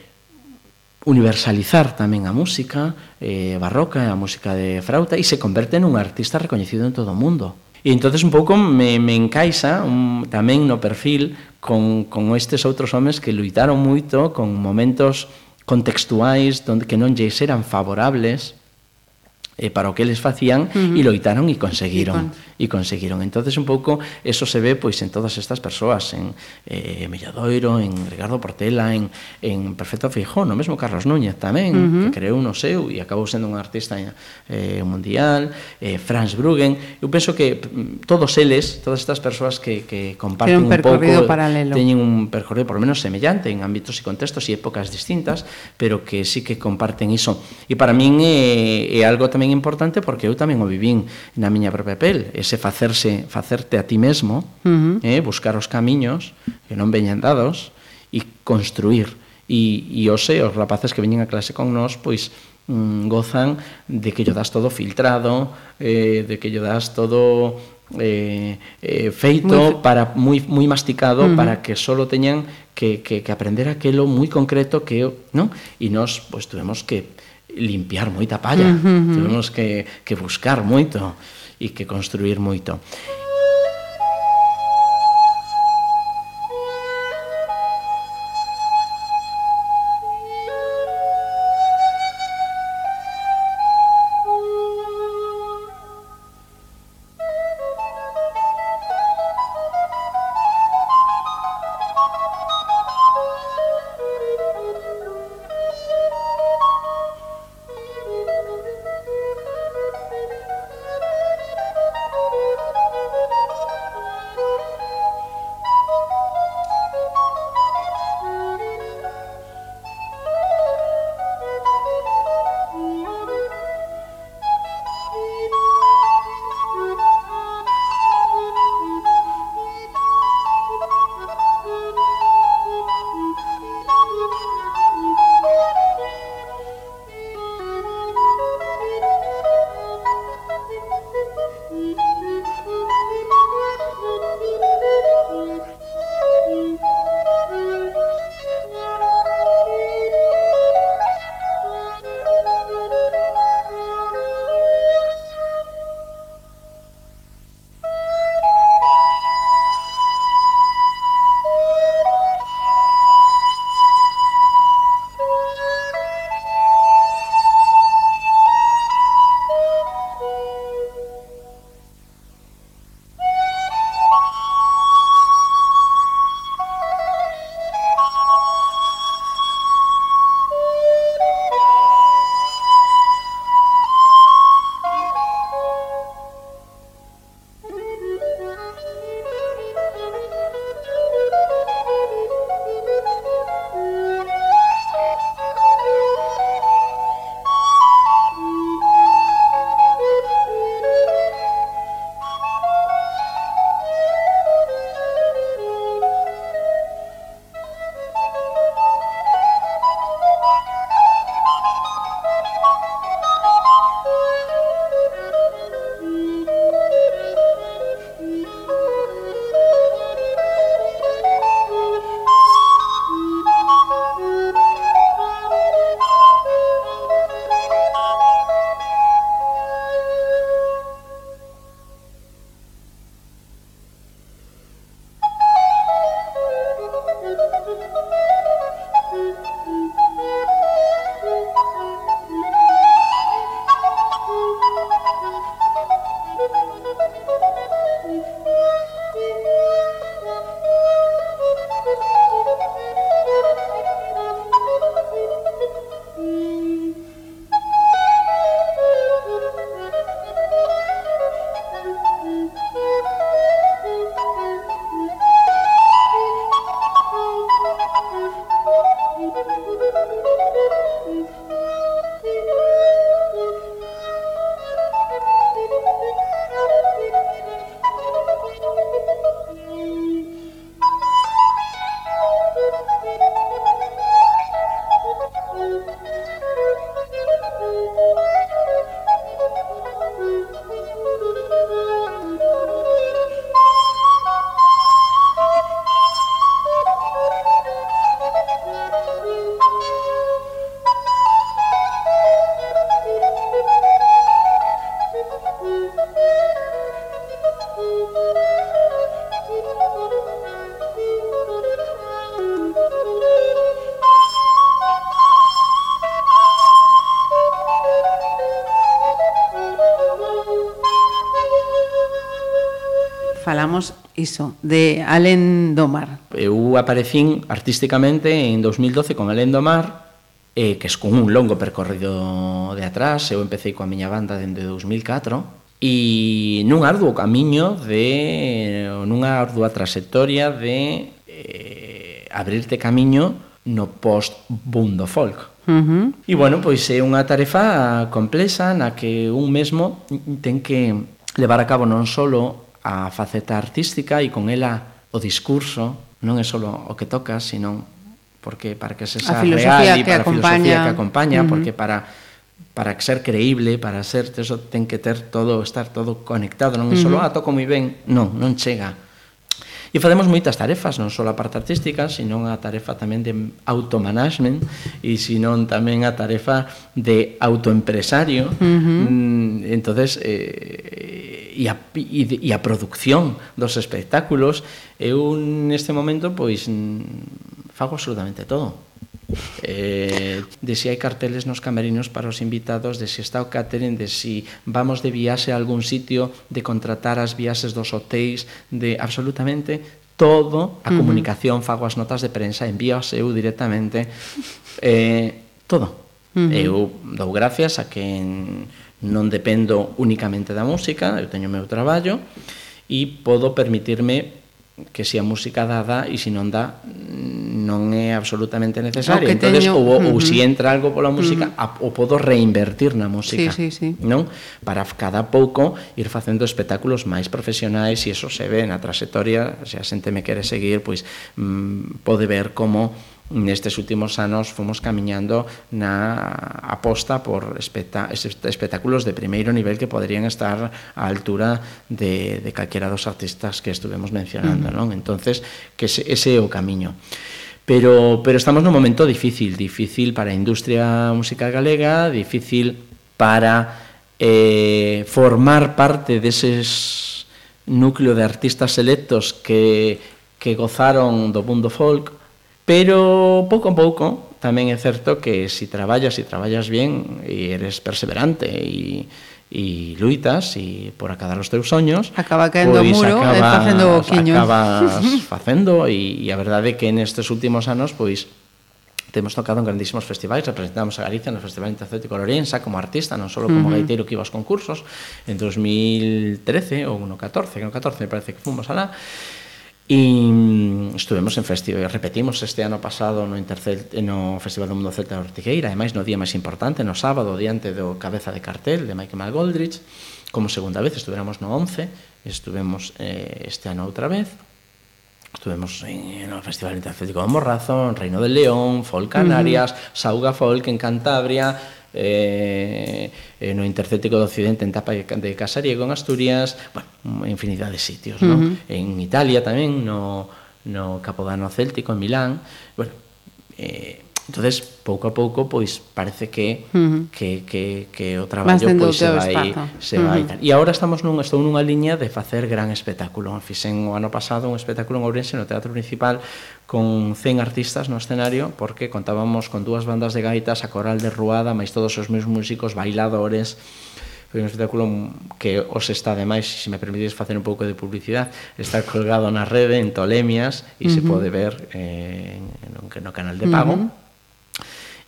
universalizar tamén a música eh, barroca, a música de frauta, e se converte nun artista recoñecido en todo o mundo. E entonces un pouco me, me encaixa un, tamén no perfil con, con estes outros homes que luitaron moito con momentos contextuais donde que non lles eran favorables eh, para o que eles facían uh -huh. e loitaron e conseguiron e, con... e conseguiron. Entonces un pouco eso se ve pois en todas estas persoas, en eh Melladoiro, en Ricardo Portela, en en Perfecto Feijó, no mesmo Carlos Núñez tamén, uh -huh. que creou no seu e acabou sendo un artista eh mundial, eh Franz Bruggen. Eu penso que mm, todos eles, todas estas persoas que que comparten un, un pouco paralelo. teñen un percorrido por lo menos semellante en ámbitos e contextos e épocas distintas, pero que sí que comparten iso. E para min é, é algo tamén tamén importante porque eu tamén o vivín na miña propia pel, ese facerse, facerte a ti mesmo, uh -huh. eh, buscar os camiños que non veñan dados e construir. E, e hoxe os rapaces que veñen a clase con nós, pois, mm, gozan de que llo das todo filtrado, eh, de que llo das todo eh, eh, feito muy... para moi moi masticado uh -huh. para que solo teñan que, que, que aprender aquilo moi concreto que, non? E nós pois pues, tuvemos que limpiar moita palla. Uh -huh. Temos que, que buscar moito e que construir moito. iso, de Alén do Mar. Eu aparecín artísticamente en 2012 con Alén do Mar, eh, que es con un longo percorrido de atrás, eu empecé coa miña banda dende 2004, e nun arduo camiño de nunha ardua trayectoria de eh, abrirte camiño no post bundo folk. Uh -huh. E bueno, pois é unha tarefa complexa na que un mesmo ten que levar a cabo non só a faceta artística e con ela o discurso non é só o que tocas, senón porque para que se sea real e para a filosofía que acompaña, uh -huh. porque para para ser creíble, para ser eso ten que ter todo, estar todo conectado, non é só uh -huh. ah, toco moi ben, non, non chega. E facemos moitas tarefas, non só a parte artística, senón a tarefa tamén de automanagement e senón tamén a tarefa de autoempresario. Uh -huh. Mm, entonces eh, e a, e, e a producción dos espectáculos, eu neste momento pois fago absolutamente todo. Eh, de si hai carteles nos camerinos para os invitados, de si está o catering, de si vamos de viaxe a algún sitio, de contratar as viaxes dos hotéis, de absolutamente todo, a comunicación, uh -huh. fago as notas de prensa, envíos eu directamente, eh, todo. Uh -huh. Eu dou gracias a que en non dependo únicamente da música, eu teño o meu traballo e podo permitirme que se a música dá, dá e se non dá non é absolutamente necesario. Entonces, teño... ou, ou uh -huh. se si entra algo pola música, uh -huh. a, o podo reinvertir na música. Sí, sí, sí. Non? Para cada pouco ir facendo espectáculos máis profesionais e eso se ve na trayectoria, se a xente me quere seguir, pois mm, pode ver como nestes últimos anos fomos camiñando na aposta por espectá espectáculos de primeiro nivel que poderían estar á altura de, de calquera dos artistas que estuvemos mencionando, uh -huh. non? Entonces, que ese, ese é o camiño. Pero, pero estamos nun momento difícil, difícil para a industria musical galega, difícil para eh, formar parte deses núcleo de artistas selectos que, que gozaron do mundo folk, Pero pouco a pouco tamén é certo que se si traballas e si traballas bien e eres perseverante e e luitas e por acadar os teus soños acaba caendo o muro acaba, e facendo boquiños. acabas facendo e, e a verdade é que nestes últimos anos pois temos tocado en grandísimos festivais, representamos a Galicia no Festival Intercético Lorenza como artista, non só como uh -huh. gaiteiro que iba aos concursos, en 2013 ou no 14, no 14 me parece que fomos alá, E mm, estuvemos en festival, repetimos este ano pasado no, Intercel, no Festival do Mundo Celta de Ortigueira, ademais no día máis importante, no sábado, diante do Cabeza de Cartel de Michael Malgoldrich. Como segunda vez, estuvéramos no 11, estuvemos eh, este ano outra vez, Estuvemos en, en o Festival Intercético de Morrazo, en Reino del León, Folk Canarias, uh -huh. Sauga Folk en Cantabria, eh, eh, no Intercético do Occidente en Tapa de Casariego en Asturias, bueno, infinidade de sitios, uh -huh. non? En Italia tamén, no no Capodano Céltico en Milán. Bueno, eh entonces pouco a pouco pois parece que uh -huh. que, que, que o traballo pois se vai espazo. se uh -huh. vai e agora estamos nun estou nunha liña de facer gran espectáculo fixen o ano pasado un espectáculo en Ourense no teatro principal con 100 artistas no escenario porque contábamos con dúas bandas de gaitas a coral de Ruada máis todos os meus músicos bailadores foi un espectáculo que os está ademais, se me permitís facer un pouco de publicidade, está colgado na rede en Tolemias e uh -huh. se pode ver eh, no, no canal de pago. Uh -huh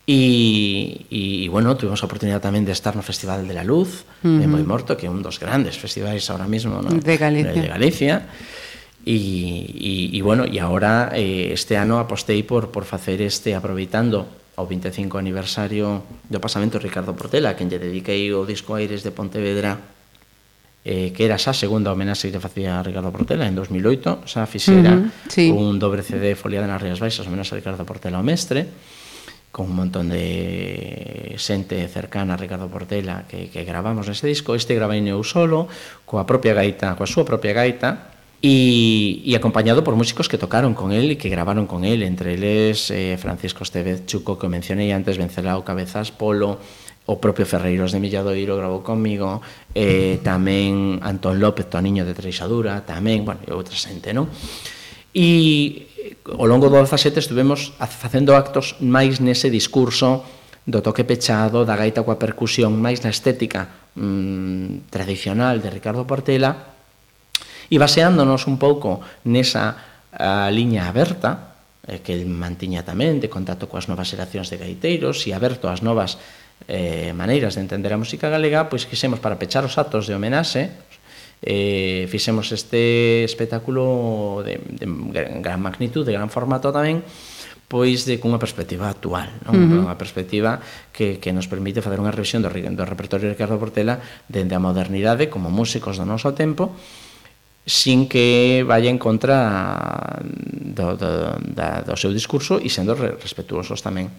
Y, y, y, bueno, tuvimos oportunidad también de estar en el Festival de la Luz, uh -huh. de Moimorto, que es uno de los grandes festivales ahora mismo ¿no? de Galicia. De Galicia. Y, y, bueno, y ahora eh, este ano apostei por, por facer este aproveitando ao 25 aniversario do pasamento Ricardo Portela, quen lle dediquei o disco Aires de Pontevedra eh, que era xa a segunda homenaxe que facía Ricardo Portela en 2008, xa fixera uh -huh, sí. un dobre CD foliada nas Rías Baixas homenaxe a Ricardo Portela ao mestre con un montón de xente cercana a Ricardo Portela que, que gravamos ese disco. Este grabei eu solo, coa propia gaita, coa súa propia gaita, e, e acompañado por músicos que tocaron con él e que gravaron con él, entre eles eh, Francisco Estevez Chuco, que mencionei antes, Vencelao Cabezas Polo, o propio Ferreiros de Milladoiro grabou comigo, eh, tamén Antón López, Toniño de Treixadura, tamén, bueno, e outra xente, non? E ao longo do 17 estuvemos facendo actos máis nese discurso do toque pechado, da gaita coa percusión, máis na estética mmm, tradicional de Ricardo Portela, e baseándonos un pouco nesa a, liña aberta, eh, que el mantiña tamén de contacto coas novas xeracións de gaiteiros e aberto ás novas eh, maneiras de entender a música galega, pois quixemos para pechar os actos de homenaxe eh, fixemos este espectáculo de, de gran magnitud, de gran formato tamén, pois de cunha perspectiva actual, non? Uh -huh. unha perspectiva que, que nos permite facer unha revisión do, do repertorio de Ricardo Portela dende a modernidade como músicos do noso tempo, sin que vaya en contra do, do, da, do seu discurso e sendo respetuosos tamén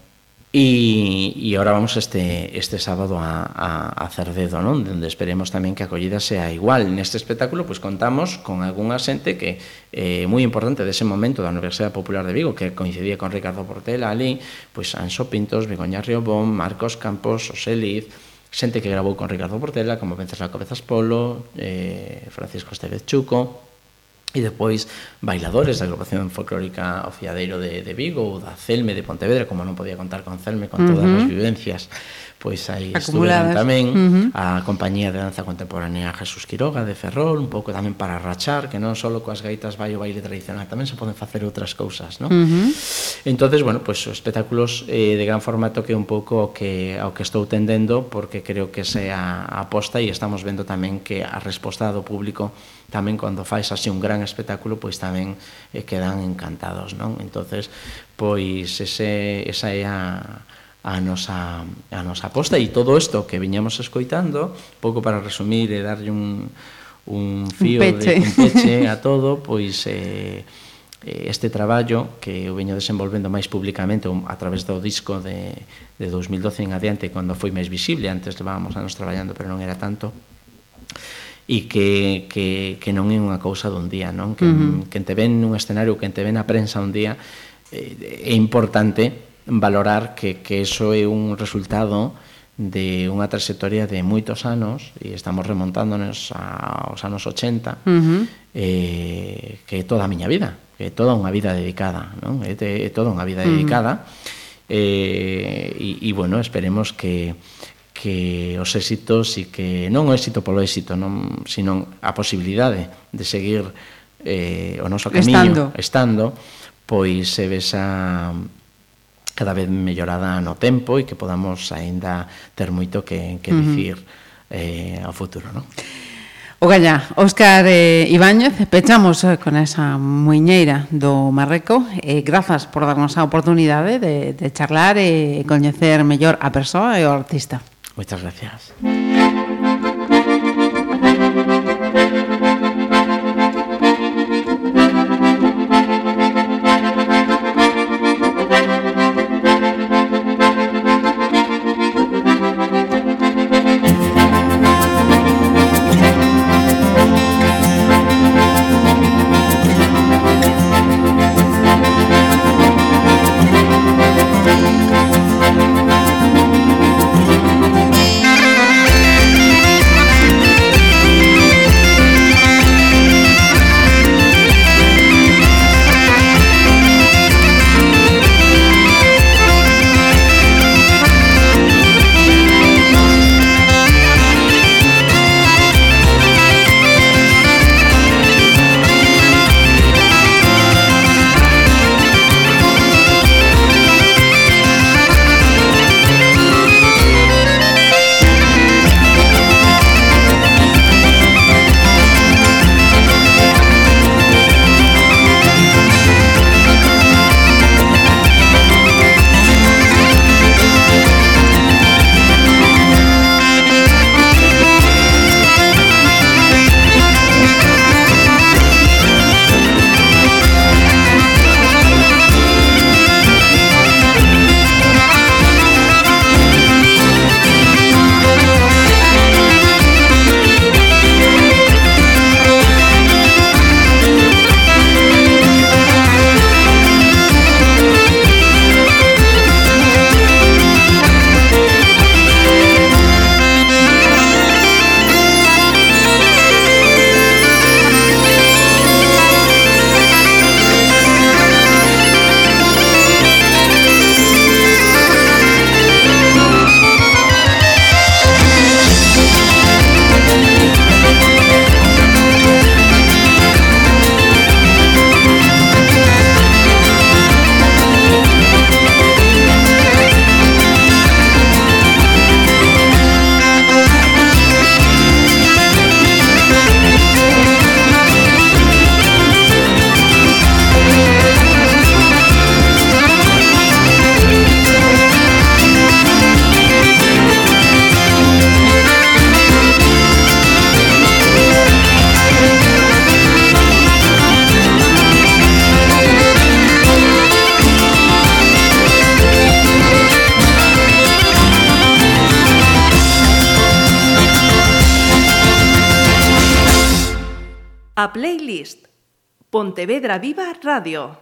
E, e agora vamos este, este sábado a, a, a Cerdedo, non? Donde esperemos tamén que a acollida sea igual. Neste espectáculo pois contamos con algunha xente que é eh, moi importante dese momento da Universidade Popular de Vigo, que coincidía con Ricardo Portela ali, pois Anxo Pintos, Begoña Riobón, Marcos Campos, José Liz, xente que grabou con Ricardo Portela, como Vencesla Cabezas Polo, eh, Francisco Estevez Chuco, e despois bailadores da agrupación folclórica o Fiadeiro de, de Vigo ou da Celme de Pontevedra, como non podía contar con Celme con todas uh -huh. as vivencias pois aí estuveron tamén uh -huh. a compañía de danza contemporánea Jesús Quiroga de Ferrol, un pouco tamén para rachar, que non só coas gaitas vai o baile tradicional, tamén se poden facer outras cousas, non? Uh -huh. Entonces, bueno, pois pues, espectáculos eh, de gran formato que un pouco o que ao que estou tendendo porque creo que sea a aposta e estamos vendo tamén que a resposta do público tamén cando fais así un gran espectáculo, pois tamén eh, quedan encantados, non? Entonces, pois ese esa é a a nosa, a nosa aposta e todo isto que viñamos escoitando, pouco para resumir e darlle un, un fío un peche. de un peche a todo, pois eh, eh este traballo que eu veño desenvolvendo máis publicamente a través do disco de, de 2012 en adiante, cando foi máis visible, antes levábamos anos traballando, pero non era tanto, e que, que, que non é unha cousa dun día, non? Que, uh -huh. que te ven nun escenario, que te ven a prensa un día, eh, é importante valorar que, que eso é un resultado de unha trayectoria de moitos anos e estamos remontándonos aos anos 80 uh -huh. eh, que é toda a miña vida que é toda unha vida dedicada non? É, é toda unha vida uh -huh. dedicada eh, e, e bueno, esperemos que que os éxitos e que non o éxito polo éxito non, sino a posibilidade de seguir eh, o noso camiño estando, estando pois se vesa cada vez mellorada no tempo e que podamos aínda ter moito que, que dicir uh -huh. eh, ao futuro, non? O gallá, Óscar eh, Ibáñez, pechamos eh, con esa muiñeira do Marreco. Eh, grazas por darnos a oportunidade de, de charlar e eh, coñecer mellor a persoa e o artista. Moitas gracias. Gracias. Radio.